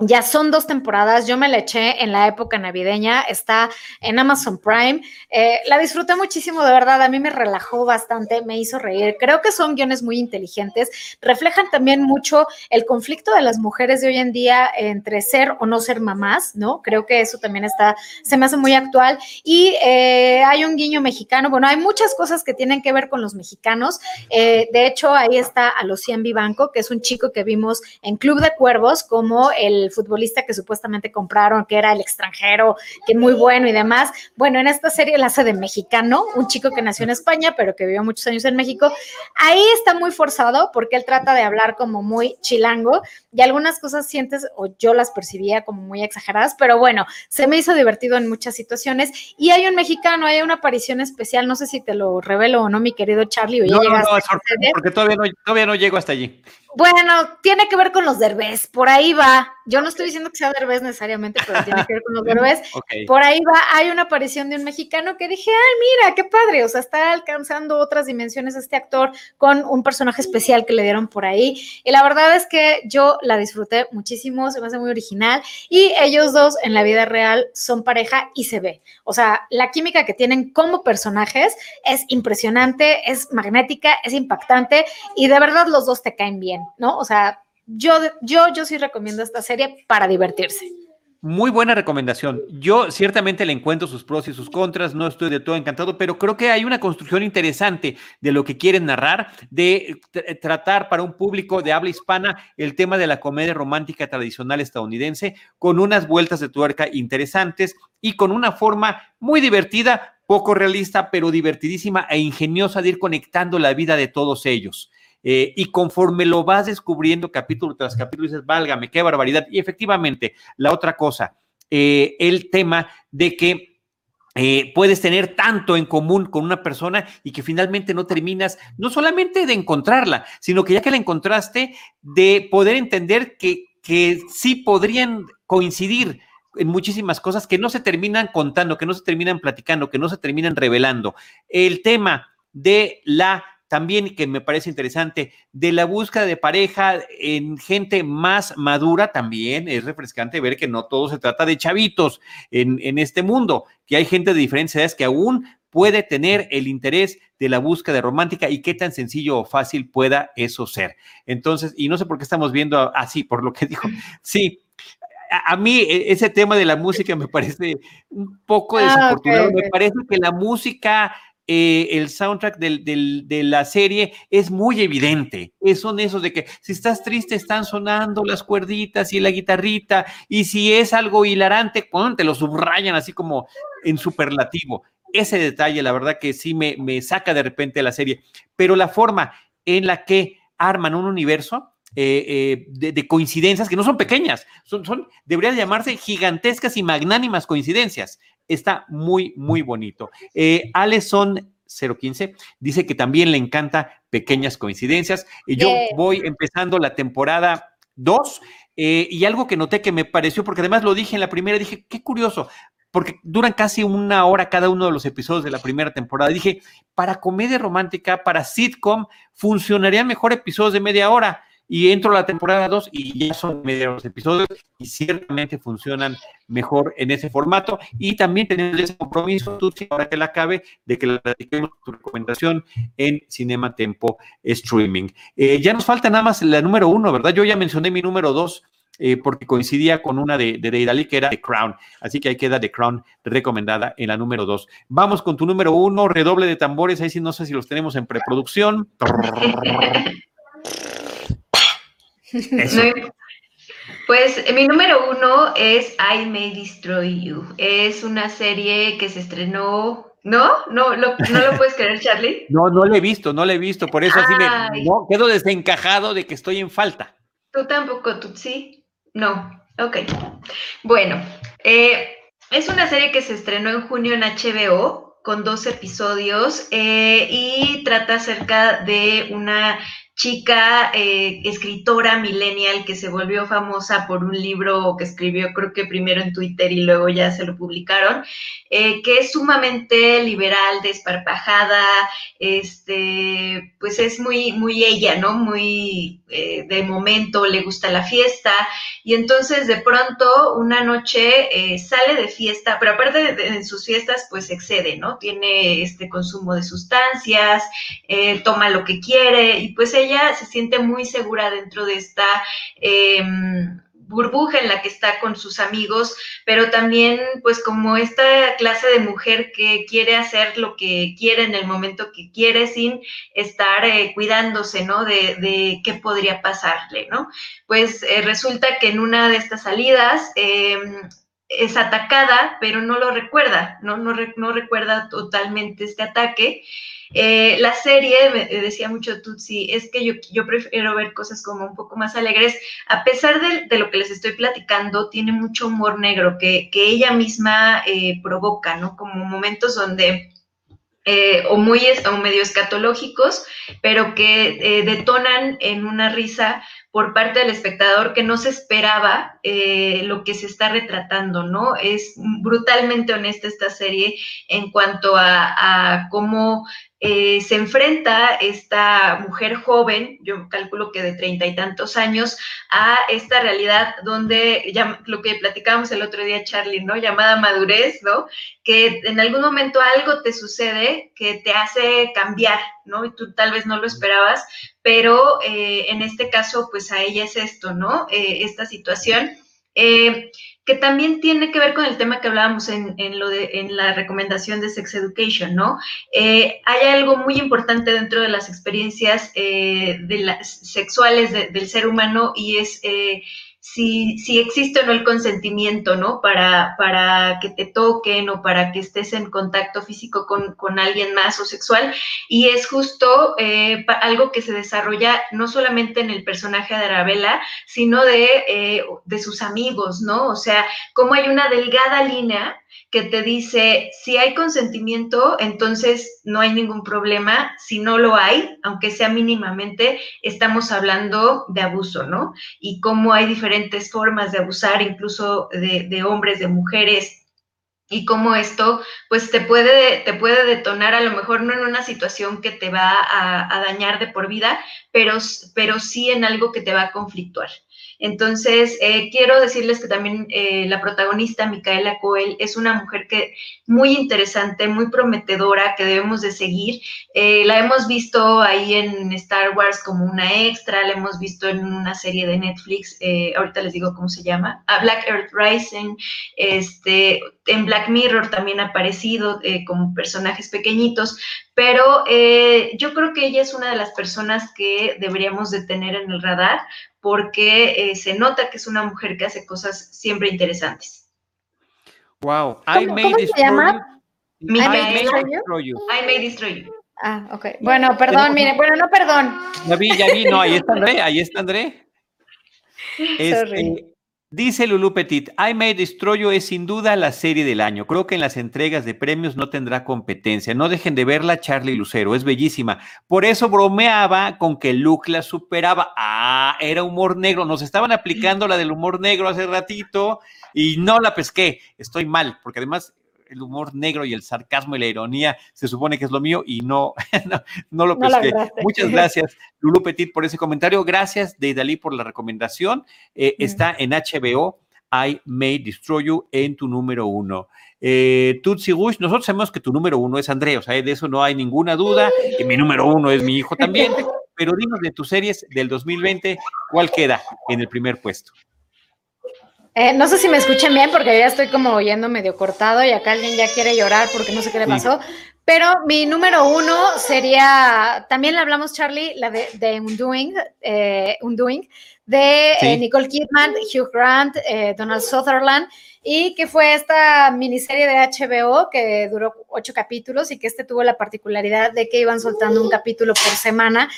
ya son dos temporadas, yo me la eché en la época navideña, está en Amazon Prime. Eh, la disfruté muchísimo, de verdad, a mí me relajó bastante, me hizo reír. Creo que son guiones muy inteligentes, reflejan también mucho el conflicto de las mujeres de hoy en día entre ser o no ser mamás, ¿no? Creo que eso también está, se me hace muy actual. Y eh, hay un guiño mexicano, bueno, hay muchas cosas que tienen que ver con los mexicanos. Eh, de hecho, ahí está a Lucien Vivanco, que es un chico que vimos en Club de Cuervos como el futbolista que supuestamente compraron, que era el extranjero, que muy bueno y demás. Bueno, en esta serie la hace de mexicano, un chico que nació en España, pero que vivió muchos años en México. Ahí está muy forzado porque él trata de hablar como muy chilango y algunas cosas sientes o yo las percibía como muy exageradas, pero bueno, se me hizo divertido en muchas situaciones. Y hay un mexicano, hay una aparición especial, no sé si te lo revelo o no, mi querido Charlie. O no, no, no, porque todavía no, todavía no llego hasta allí. Bueno, tiene que ver con los derbés, por ahí va. Yo no estoy diciendo que sea derbés necesariamente, pero tiene que ver con los derbés. Por ahí va, hay una aparición de un mexicano que dije, ay, mira, qué padre, o sea, está alcanzando otras dimensiones este actor con un personaje especial que le dieron por ahí. Y la verdad es que yo la disfruté muchísimo, se me hace muy original. Y ellos dos en la vida real son pareja y se ve. O sea, la química que tienen como personajes es impresionante, es magnética, es impactante y de verdad los dos te caen bien. ¿no? O sea, yo, yo, yo sí recomiendo esta serie para divertirse. Muy buena recomendación. Yo ciertamente le encuentro sus pros y sus contras, no estoy de todo encantado, pero creo que hay una construcción interesante de lo que quieren narrar, de tratar para un público de habla hispana el tema de la comedia romántica tradicional estadounidense, con unas vueltas de tuerca interesantes y con una forma muy divertida, poco realista, pero divertidísima e ingeniosa de ir conectando la vida de todos ellos. Eh, y conforme lo vas descubriendo capítulo tras capítulo, dices, válgame, qué barbaridad. Y efectivamente, la otra cosa, eh, el tema de que eh, puedes tener tanto en común con una persona y que finalmente no terminas, no solamente de encontrarla, sino que ya que la encontraste, de poder entender que, que sí podrían coincidir en muchísimas cosas que no se terminan contando, que no se terminan platicando, que no se terminan revelando. El tema de la también que me parece interesante, de la búsqueda de pareja en gente más madura, también es refrescante ver que no todo se trata de chavitos en, en este mundo, que hay gente de diferentes edades que aún puede tener el interés de la búsqueda romántica y qué tan sencillo o fácil pueda eso ser. Entonces, y no sé por qué estamos viendo así, por lo que dijo, sí, a, mí e, ese tema de la música me parece un poco ah, desafortunado. Me parece que la música eh, el soundtrack de la serie es muy evidente. son esos de que si estás triste están sonando las cuerditas y la guitarrita, y si es algo hilarante, te lo subrayan así como en superlativo. Ese detalle, la verdad que sí me, me saca de repente de la serie, pero la forma en la que arman un universo, eh, eh, de, coincidencias que no son pequeñas, son, son, deberían llamarse gigantescas y magnánimas coincidencias. Está muy, muy bonito. Eh, Alison 015 dice que también le encanta pequeñas coincidencias. Y yo voy empezando la temporada 2 eh, y algo que noté que me pareció, porque además lo dije en la primera, dije, qué curioso, porque duran casi una hora cada uno de los episodios de la primera temporada. Dije, para comedia romántica, para sitcom, funcionarían mejor episodios de media hora y entro a la temporada 2 y ya son medio los episodios y ciertamente funcionan mejor en ese formato y también tenemos ese compromiso, tú, ahora que la acabe, de que la platiquemos tu recomendación en Cinema Tempo Streaming. Eh, ya nos falta nada más la número uno, ¿verdad? Yo ya mencioné mi número dos. Eh, porque coincidía con una de, de Deidali que era The Crown. Así que ahí queda The Crown recomendada en la número dos. Vamos con tu número uno, redoble de tambores. Ahí sí no sé si los tenemos en preproducción. Pues mi número uno es I May Destroy You. Es una serie que se estrenó. ¿No? ¿No lo, no lo puedes creer, Charlie? No, no la he visto, no la he visto. Por eso así me no, quedo desencajado de que estoy en falta. Tú tampoco, tú sí. No. Ok. Bueno, eh, es una serie que se estrenó en junio en HBO con dos episodios eh, y trata acerca de una chica eh, escritora millennial que se volvió famosa por un libro que escribió creo que primero en Twitter y luego ya se lo publicaron, eh, que es sumamente liberal, desparpajada, este, pues es muy, muy ella, ¿no? Muy eh, de momento, le gusta la fiesta y entonces de pronto una noche sale de fiesta, pero aparte de, sus fiestas pues excede, ¿no? Tiene este consumo de sustancias, toma lo que quiere y pues ella se siente muy segura dentro de esta em, burbuja en la que está con sus amigos, pero también pues como esta clase de mujer que quiere hacer lo que quiere en el momento que quiere sin estar eh, cuidándose, ¿no? De, qué podría pasarle, ¿no? Pues eh, resulta que en una de estas salidas em, es atacada, pero no lo recuerda. No, no recuerda totalmente este ataque. Eh, la serie, me decía mucho Tutsi, es que yo, prefiero ver cosas como un poco más alegres. A pesar de, lo que les estoy platicando, tiene mucho humor negro que, ella misma eh, provoca, ¿no? Como momentos donde... Eh, o muy o medio escatológicos, pero que detonan en una risa por parte del espectador que no se esperaba lo que se está retratando, ¿no? Es brutalmente honesta esta serie en cuanto a cómo eh, se enfrenta esta mujer joven, yo calculo que de treinta y tantos años, a esta realidad donde, ya, lo que platicábamos el otro día, Charlie, ¿no? Llamada madurez, ¿no? Que en algún momento algo te sucede que te hace cambiar, ¿no? Y tú tal vez no lo esperabas, pero eh, en este caso, pues a ella es esto, ¿no? Eh, esta situación. Que también tiene que ver con el tema que hablábamos en, lo de, en la recomendación de Sex Education, ¿no? Eh, hay algo muy importante dentro de las experiencias eh, de las, sexuales del ser humano y es si, existe o no el consentimiento, ¿no? Para, para que te toquen o para que estés en contacto físico con, alguien más o sexual. Y es justo eh, algo que se desarrolla no solamente en el personaje de Arabella, sino de, eh, de sus amigos, ¿no? O sea, cómo hay una delgada línea que te dice, si hay consentimiento, entonces no hay ningún problema. Si no lo hay, aunque sea mínimamente, estamos hablando de abuso, ¿no? Y cómo hay diferentes formas de abusar, incluso de, hombres, de mujeres, y cómo esto pues te puede, te puede detonar a lo mejor no en una situación que te va a, a, dañar de por vida, pero, pero sí en algo que te va a conflictuar. Entonces, eh, quiero decirles que también eh, la protagonista, Micaela Coel, es una mujer que muy interesante, muy prometedora, que debemos de seguir. Eh, la hemos visto ahí en Star Wars como una extra, la hemos visto en una serie de Netflix, ahorita les digo cómo se llama, a Black Earth Rising, este, en Black Mirror también ha aparecido como personajes pequeñitos, pero yo creo que ella es una de las personas que deberíamos de tener en el radar porque eh, se nota que es una mujer que hace cosas siempre interesantes. Wow, I may ¿cómo se llama? I, may, destroy you. I may destroy you. Ah, ok. Bueno, perdón, mire, bueno, no, perdón. Ya vi, ya vi, no, ahí está André, ahí está André. Este, Dice Lulu Petit, I May Destroy You es sin duda la serie del año. Creo que en las entregas de premios no tendrá competencia. No dejen de verla, Charlie Lucero, es bellísima. Por eso bromeaba con que Luke la superaba. Ah, era humor negro. Nos estaban aplicando la del humor negro hace ratito y no la pesqué. Estoy mal, porque además el humor negro y el sarcasmo y la ironía se supone que es lo mío y no, no, lo pesqué. Muchas gracias, Lulu Petit, por ese comentario. Gracias, Deidali, por la recomendación. Eh, está en HBO. I May Destroy You en tu número uno. Eh, Tutsi Gush, nosotros sabemos que tu número uno es André, o sea, de eso no hay ninguna duda, y mi número uno es mi hijo también, pero dinos de tus series del 2020, ¿cuál queda en el primer puesto? Eh, no sé si me escuchen bien porque ya estoy como oyendo medio cortado y acá alguien ya quiere llorar porque no sé qué le pasó. Pero mi número uno sería, también le hablamos, Charlie, la de, de Undoing, eh, Undoing de eh, Nicole Kidman, Hugh Grant, Donald Sutherland, y que fue esta miniserie de HBO que duró ocho capítulos y que este tuvo la particularidad de que iban soltando un capítulo por semana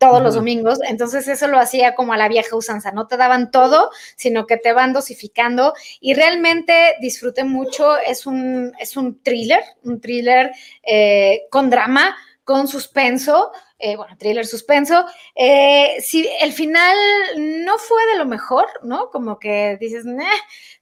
todos los domingos. Entonces eso lo hacía como a la vieja usanza, no te daban todo, sino que te van dosificando y realmente disfruté mucho. Es un, es un thriller, un thriller eh, con drama, con suspenso, eh, bueno, thriller suspenso. Eh, si el final no fue de lo mejor, ¿no? Como que dices,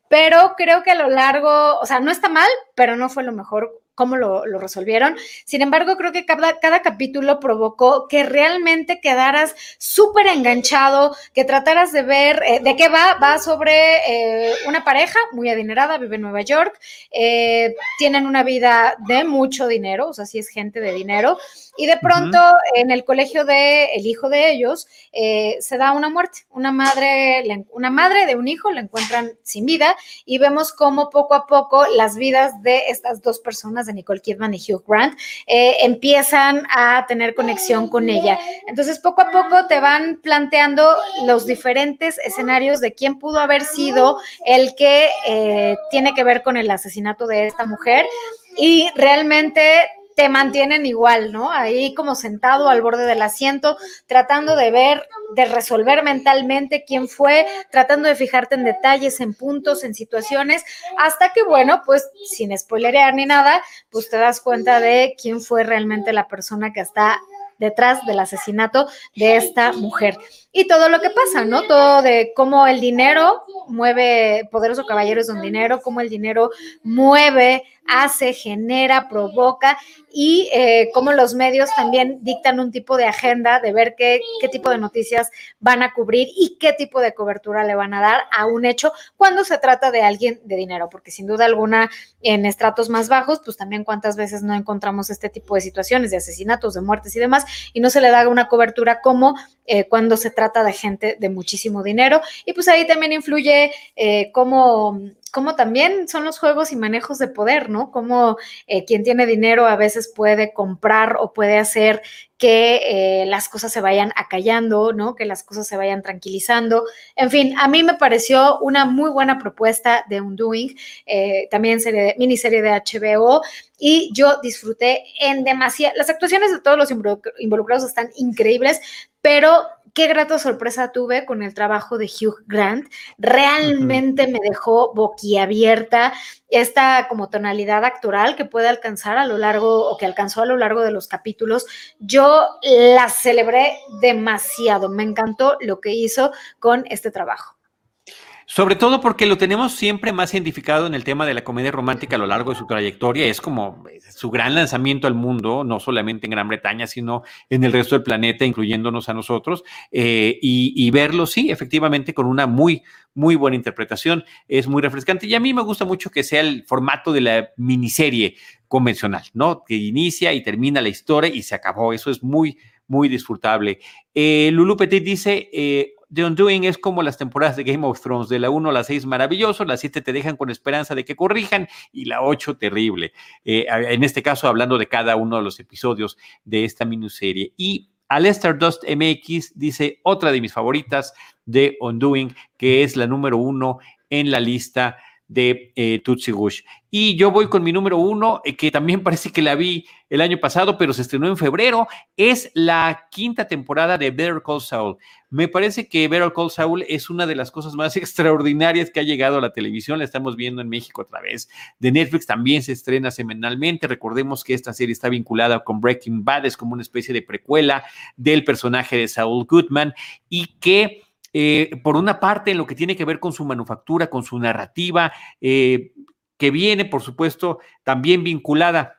pero creo que a lo largo, o sea, no está mal, pero no fue lo mejor cómo lo, resolvieron. Sin embargo, creo que cada, cada capítulo provocó que realmente quedaras súper enganchado, que trataras de ver eh, de qué va. Va sobre eh, una pareja muy adinerada, vive en Nueva York, eh, tienen una vida de mucho dinero, o sea, sí es gente de dinero. Y de pronto en el colegio de el hijo de ellos se da una muerte. Una madre, una madre de un hijo la encuentran sin vida y vemos cómo poco a poco las vidas de estas dos personas de Nicole Kidman y Hugh Grant, eh, empiezan a tener conexión con ella. Entonces, poco a poco te van planteando los diferentes escenarios de quién pudo haber sido el que eh, tiene que ver con el asesinato de esta mujer. Y realmente te mantienen igual, ¿no? Ahí como sentado al borde del asiento, tratando de ver, de resolver mentalmente quién fue, tratando de fijarte en detalles, en puntos, en situaciones, hasta que, bueno, pues sin spoilerear ni nada, pues te das cuenta de quién fue realmente la persona que está detrás del asesinato de esta mujer. Y todo lo que pasa, ¿no? Todo de cómo el dinero mueve, poderoso caballeros don dinero, cómo el dinero mueve hace, genera, provoca y eh, cómo los medios también dictan un tipo de agenda de ver qué, qué tipo de noticias van a cubrir y qué tipo de cobertura le van a dar a un hecho cuando se trata de alguien de dinero, porque sin duda alguna en estratos más bajos, pues también cuántas veces no encontramos este tipo de situaciones de asesinatos, de muertes y demás, y no se le da una cobertura como eh, cuando se trata de gente de muchísimo dinero. Y pues ahí también influye eh, cómo como también son los juegos y manejos de poder, ¿no? Como eh, quien tiene dinero a veces puede comprar o puede hacer que eh, las cosas se vayan acallando, ¿no? Que las cosas se vayan tranquilizando. En fin, a mí me pareció una muy buena propuesta de Undoing, eh, también serie miniserie de HBO, y yo disfruté en demasiado. Las actuaciones de todos los involucrados están increíbles, pero qué grata sorpresa tuve con el trabajo de Hugh Grant. Realmente me dejó boquiabierta esta como tonalidad actoral que puede alcanzar a lo largo o que alcanzó a lo largo de los capítulos. Yo la celebré demasiado. Me encantó lo que hizo con este trabajo. Sobre todo porque lo tenemos siempre más identificado en el tema de la comedia romántica a lo largo de su trayectoria. Es como eh, su gran lanzamiento al mundo, no solamente en Gran Bretaña, sino en el resto del planeta, incluyéndonos a nosotros. Eh, y, verlo, sí, efectivamente, con una muy, muy buena interpretación. Es muy refrescante. Y a mí me gusta mucho que sea el formato de la miniserie convencional, ¿no? Que inicia y termina la historia y se acabó. Eso es muy, muy disfrutable. Eh, Lulu Petit dice, eh, The Undoing es como las temporadas de Game of Thrones, de la 1 a la 6 maravilloso, la 7 te dejan con esperanza de que corrijan y la 8 terrible. Eh, en este caso, hablando de cada uno de los episodios de esta miniserie. Y Alester Dust MX dice otra de mis favoritas de Undoing, que es la número uno en la lista de eh, Tutsi Gush. Y yo voy con mi número uno, eh, que también parece que la vi el año pasado, pero se estrenó en febrero. Es la quinta temporada de Better Call Saul. Me parece que Better Call Saul es una de las cosas más extraordinarias que ha llegado a la televisión. La estamos viendo en México a través de Netflix. También se estrena semanalmente. Recordemos que esta serie está vinculada con Breaking Bad, es como una especie de precuela del personaje de Saul Goodman y que eh, por una parte, en lo que tiene que ver con su manufactura, con su narrativa, eh, que viene, por supuesto, también vinculada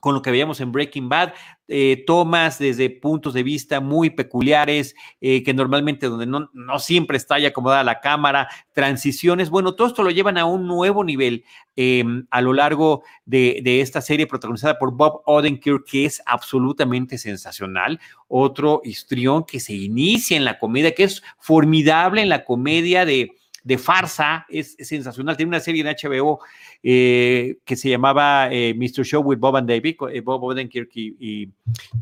con lo que veíamos en Breaking Bad, eh, tomas desde puntos de vista muy peculiares, eh, que normalmente donde no, no, siempre está ya acomodada la cámara, transiciones, bueno, todo esto lo llevan a un nuevo nivel em, a lo largo de, de, esta serie protagonizada por Bob Odenkirk, que es absolutamente sensacional, otro histrión que se inicia en la comedia, que es formidable en la comedia de de farsa, es, sensacional. Tiene una serie en HBO eh, que se llamaba eh, Mr. Show with Bob and David, eh, Bob Odenkirk y,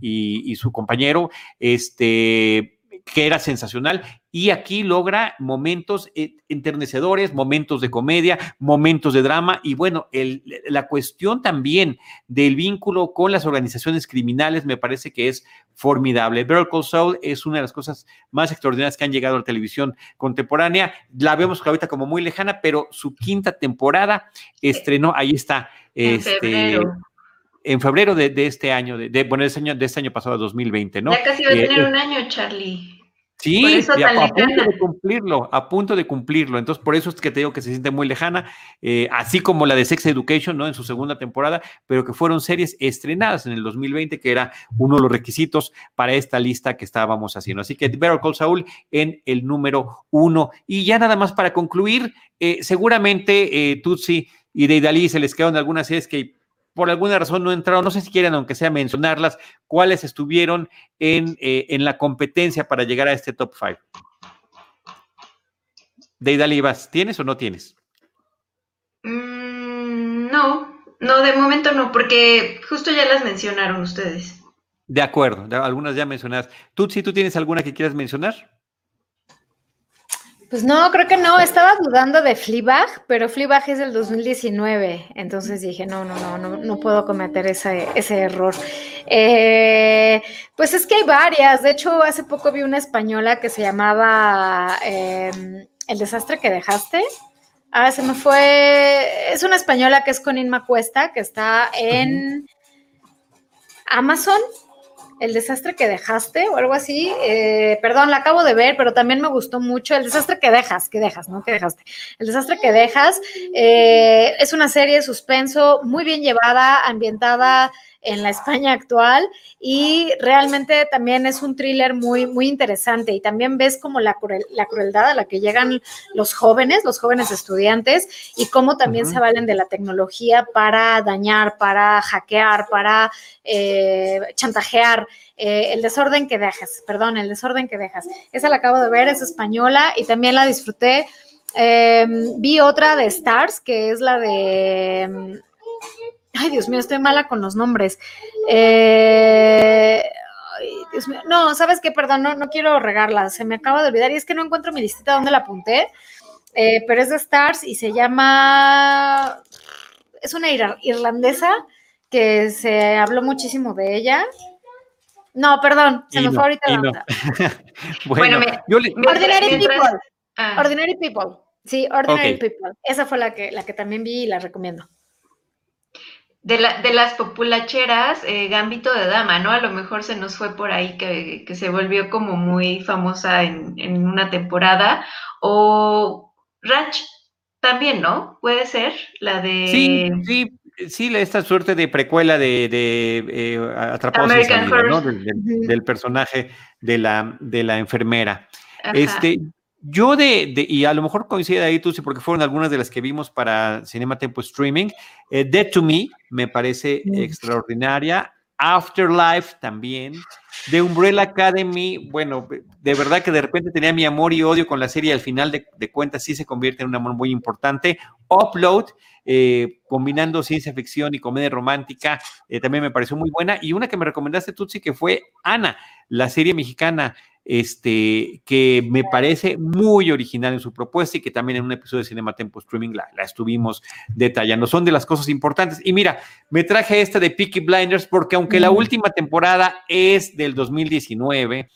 y, su compañero, este, que era sensacional y aquí logra momentos eh, enternecedores, momentos de comedia, momentos de drama y bueno, la cuestión también del vínculo con las organizaciones criminales me parece que es formidable. Better Soul es una de las cosas más extraordinarias que han llegado a la televisión contemporánea. La vemos ahorita como muy lejana, pero su quinta temporada estrenó, ahí está. En este, febrero. En febrero de, este año, de, bueno, de este año, de este año pasado, 2020, ¿no? Ya casi va a tener un año, Charlie. Sí, a, punto de cumplirlo, a punto de cumplirlo. Entonces, por eso es que te digo que se siente muy lejana, eh, así como la de Sex Education, ¿no? En su segunda temporada, pero que fueron series estrenadas en el 2020, que era uno de los requisitos para esta lista que estábamos haciendo. Así que Better Call Saul en el número uno. Y ya nada más para concluir, eh, seguramente eh, Tutsi y Deidali se les quedaron algunas series que por alguna razón no entraron, no sé si quieren, aunque sea mencionarlas, cuáles estuvieron en, eh, en la competencia para llegar a este top 5. Deidali ¿tienes o no tienes? Mm, no, no, de momento no, porque justo ya las mencionaron ustedes. De acuerdo, algunas ya mencionadas. ¿Tú, si tú tienes alguna que quieras mencionar? Pues no, creo que no. Estaba dudando de Fleabag, pero Fleabag es del 2019. Entonces dije, no, no, no, no, no puedo cometer ese, ese error. Eh, pues es que hay varias. De hecho, hace poco vi una española que se llamaba em, El desastre que dejaste. Ah, se me fue. Es una española que es con Inma Cuesta, que está en Amazon el desastre que dejaste o algo así. Eh, perdón, la acabo de ver, pero también me gustó mucho. El desastre que dejas, que dejas, ¿no? Que dejaste. El desastre que dejas eh, es una serie de suspenso muy bien llevada, ambientada en la España actual y realmente también es un thriller muy, muy interesante y también ves como la, la crueldad a la que llegan los jóvenes, los jóvenes estudiantes y cómo también se valen de la tecnología para dañar, para hackear, para eh, chantajear. Eh, el desorden que dejas, perdón, el desorden que dejas. Esa la acabo de ver, es española y también la disfruté. Em, vi otra de Stars, que es la de Ay, Dios mío, estoy mala con los nombres. Eh, ay, Dios mío. No, ¿sabes qué? Perdón, no, no quiero regarla. Se me acaba de olvidar y es que no encuentro mi listita donde la apunté. Eh, pero es de Stars y se llama. Es una irlandesa que se habló muchísimo de ella. No, perdón, se me fue ahorita la bueno, Ordinary People. Ah. Ordinary People. Sí, Ordinary People. Esa fue la que, la que también vi y la recomiendo de, la, de las populacheras, eh, Gambito de Dama, ¿no? A lo mejor se nos fue por ahí que, se volvió como muy famosa en, una temporada. O Ranch también, ¿no? Puede ser la de... Sí, sí, sí, esta suerte de precuela de, de eh, Atrapados en ¿no? Del, personaje de la, de la enfermera. Este, yo de, y a lo mejor coincide ahí tú, sí, porque fueron algunas de las que vimos para Cinema Tempo Streaming. Eh, Dead to Me me parece extraordinaria. Afterlife también. The Umbrella Academy, bueno, de verdad que de repente tenía mi amor y odio con la serie, al final de, cuentas sí se convierte en un amor muy importante. Upload, eh, combinando ciencia ficción y comedia romántica, eh, también me pareció muy buena. Y una que me recomendaste, Tutsi, que fue Ana, la serie mexicana este, que me parece muy original en su propuesta y que también en un episodio de Cinema Tempo Streaming la, la, estuvimos detallando. Son de las cosas importantes. Y mira, me traje esta de Peaky Blinders porque aunque la última temporada es del 2019,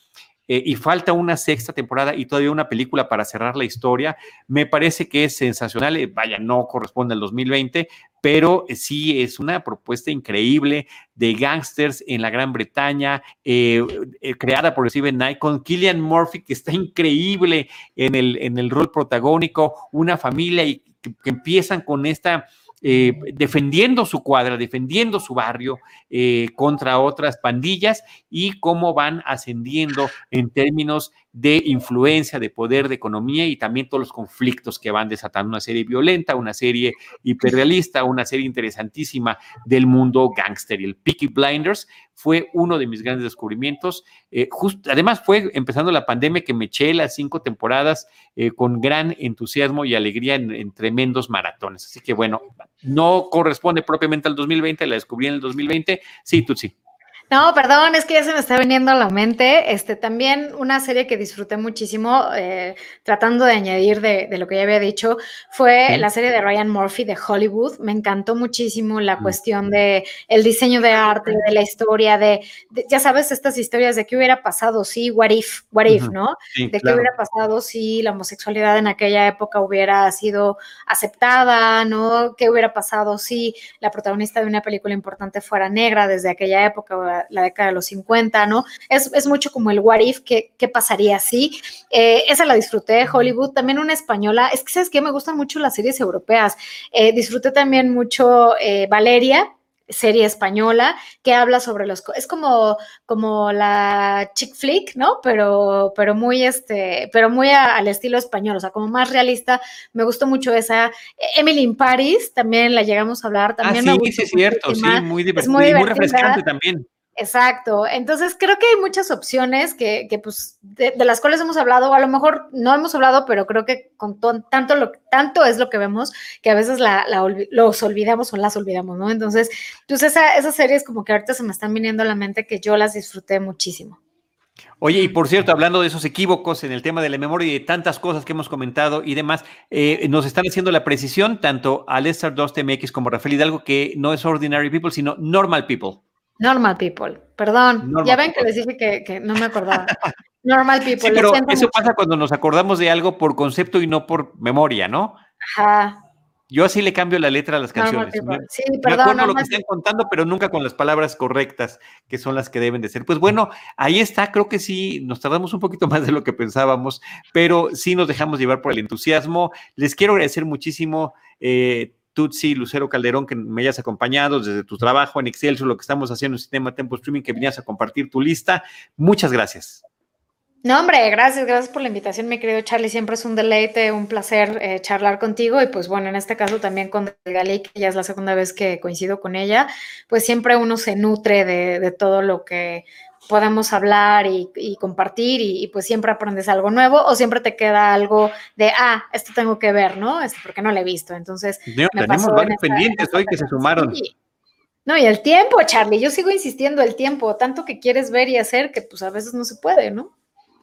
eh, y falta una sexta temporada y todavía una película para cerrar la historia. Me parece que es sensacional, eh, vaya, no corresponde al 2020, pero eh, sí es una propuesta increíble de gangsters en la Gran Bretaña, creada por Steven Knight, con Killian Murphy, que está increíble en el, en el rol protagónico, una familia y que empiezan con esta eh, defendiendo su cuadra, defendiendo su barrio eh, contra otras pandillas y cómo van ascendiendo en términos de influencia, de poder, de economía y también todos los conflictos que van desatando. Una serie violenta, una serie hiperrealista, una serie interesantísima del mundo gángster. Y el Peaky Blinders fue uno de mis grandes descubrimientos. Eh, además, fue empezando la pandemia que me eché las cinco temporadas eh, con gran entusiasmo y alegría en, tremendos maratones. Así que bueno, no corresponde propiamente al 2020, la descubrí en el 2020. Sí, tú sí. No, perdón, es que ya se me está viniendo a la mente. Este, también una serie que disfruté muchísimo, eh, tratando de añadir de, lo que ya había dicho, fue la serie de Ryan Murphy de Hollywood. Me encantó muchísimo la mm. cuestión de el diseño de arte, de la historia, de, ya sabes, estas historias de qué hubiera pasado si, what if, what if, ¿no? de qué hubiera pasado si la homosexualidad en aquella época hubiera sido aceptada, ¿no? ¿Qué hubiera pasado si la protagonista de una película importante fuera negra desde aquella época? La, década de los 50, ¿no? Es, mucho como el what if, ¿qué, pasaría si? Eh, esa la disfruté, Hollywood, también una española, es que, ¿sabes qué? Me gustan mucho las series europeas. Eh, disfruté también mucho eh, Valeria, serie española que habla sobre los es como como la chick flick no pero pero muy este pero muy al estilo español o sea como más realista me gustó mucho esa Emily in Paris también la llegamos a hablar también ah, sí, sí es cierto sí muy divertido muy, muy refrescante también Exacto. Entonces, creo que hay muchas opciones que, que pues, de, las cuales hemos hablado, o a lo mejor no hemos hablado, pero creo que con tanto, lo, tanto es lo que vemos que a veces la, los olvidamos o las olvidamos, ¿no? Entonces, pues esa, esas series como que ahorita se me están viniendo a la mente que yo las disfruté muchísimo. Oye, y por cierto, hablando de esos equívocos en el tema de la memoria y de tantas cosas que hemos comentado y demás, eh, nos están haciendo la precisión tanto Alessar 2TMX como Rafael Hidalgo que no es Ordinary People, sino Normal People. Normal people, perdón. ya ven que les dije que, no me acordaba. Normal people. Sí, pero eso pasa cuando nos acordamos de algo por concepto y no por memoria, ¿no? Ajá. Yo así le cambio la letra a las canciones. sí, perdón. Me lo que están contando, pero nunca con las palabras correctas, que son las que deben de ser. Pues bueno, ahí está. Creo que sí, nos tardamos un poquito más de lo que pensábamos, pero sí nos dejamos llevar por el entusiasmo. Les quiero agradecer muchísimo. Eh, Tutsi, Lucero Calderón, que me hayas acompañado desde tu trabajo en Excel, lo que estamos haciendo en sistema Tempo Streaming, que venías a compartir tu lista. Muchas gracias. No, hombre, gracias, gracias por la invitación, mi querido Charlie. Siempre es un deleite, un placer eh, charlar contigo. Y pues bueno, en este caso también con Gali, que ya es la segunda vez que coincido con ella, pues siempre uno se nutre de todo lo que podamos hablar y, compartir y, pues siempre aprendes algo nuevo o siempre te queda algo de, ah, esto tengo que ver, ¿no? Esto porque no lo he visto. Entonces, tenemos varios pendientes hoy que se sumaron. No, y el tiempo, Charlie, yo sigo insistiendo, el tiempo, tanto que quieres ver y hacer que pues a veces no se puede, ¿no?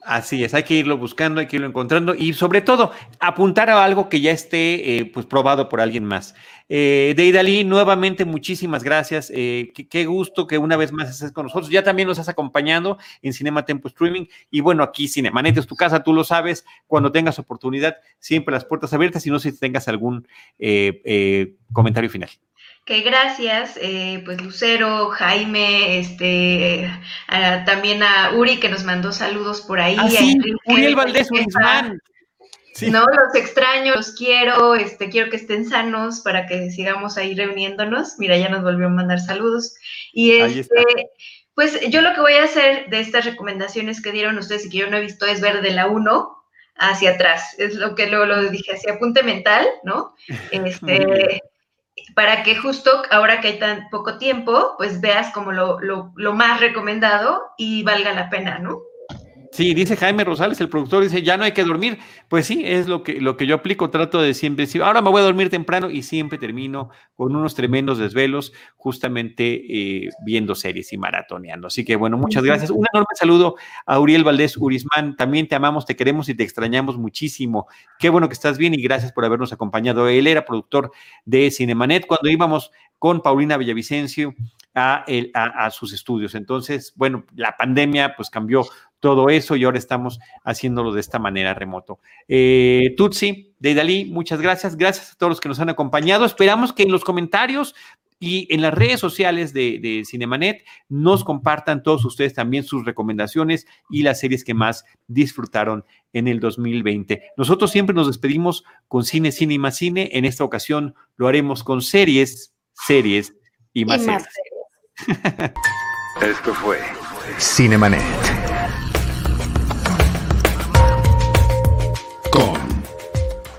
Así es, hay que irlo buscando, hay que irlo encontrando y sobre todo apuntar a algo que ya esté eh, pues probado por alguien más. Eh, Deidali, nuevamente muchísimas gracias. Eh, qué, gusto que una vez más estés con nosotros. Ya también nos has acompañado en Cinema Tempo Streaming y bueno, aquí Cinemanet es tu casa, tú lo sabes. Cuando tengas oportunidad, siempre las puertas abiertas y no sé si tengas algún eh, comentario final que gracias, eh, pues Lucero, Jaime, este, también a Uri que nos mandó saludos por ahí. Ah, sí, Uriel Valdés Sí. No, los extraño, los quiero, este, quiero que estén sanos para que sigamos ahí reuniéndonos. Mira, ya nos volvió a mandar saludos. Y este, pues yo lo que voy a hacer de estas recomendaciones que dieron ustedes y que yo no he visto es ver de la 1 hacia atrás. Es lo que luego lo dije, hacia apunte mental, ¿no? Este, para que justo ahora que hay tan poco tiempo, pues veas como lo, lo, lo más recomendado y valga la pena, ¿no? Sí, dice Jaime Rosales, el productor, dice, ya no hay que dormir. Pues sí, es lo que, lo que yo aplico, trato de siempre decir, ahora me voy a dormir temprano y siempre termino con unos tremendos desvelos, justamente eh, viendo series y maratoneando. Así que bueno, muchas gracias. Un enorme saludo a Uriel Valdés Urismán, también te amamos, te queremos y te extrañamos muchísimo. Qué bueno que estás bien y gracias por habernos acompañado. Él era productor de Cinemanet cuando íbamos con Paulina Villavicencio a, a, sus estudios. Entonces, bueno, la pandemia pues cambió todo eso y ahora estamos haciéndolo de esta manera remoto. Eh, Tutsi, Deidali, muchas gracias. Gracias a todos los que nos han acompañado. Esperamos que en los comentarios y en las redes sociales de, Cinemanet nos compartan todos ustedes también sus recomendaciones y las series que más disfrutaron en el 2020. Nosotros siempre nos despedimos con cine, cine y más cine. En esta ocasión lo haremos con series, series y más, series. Esto fue Cinemanet.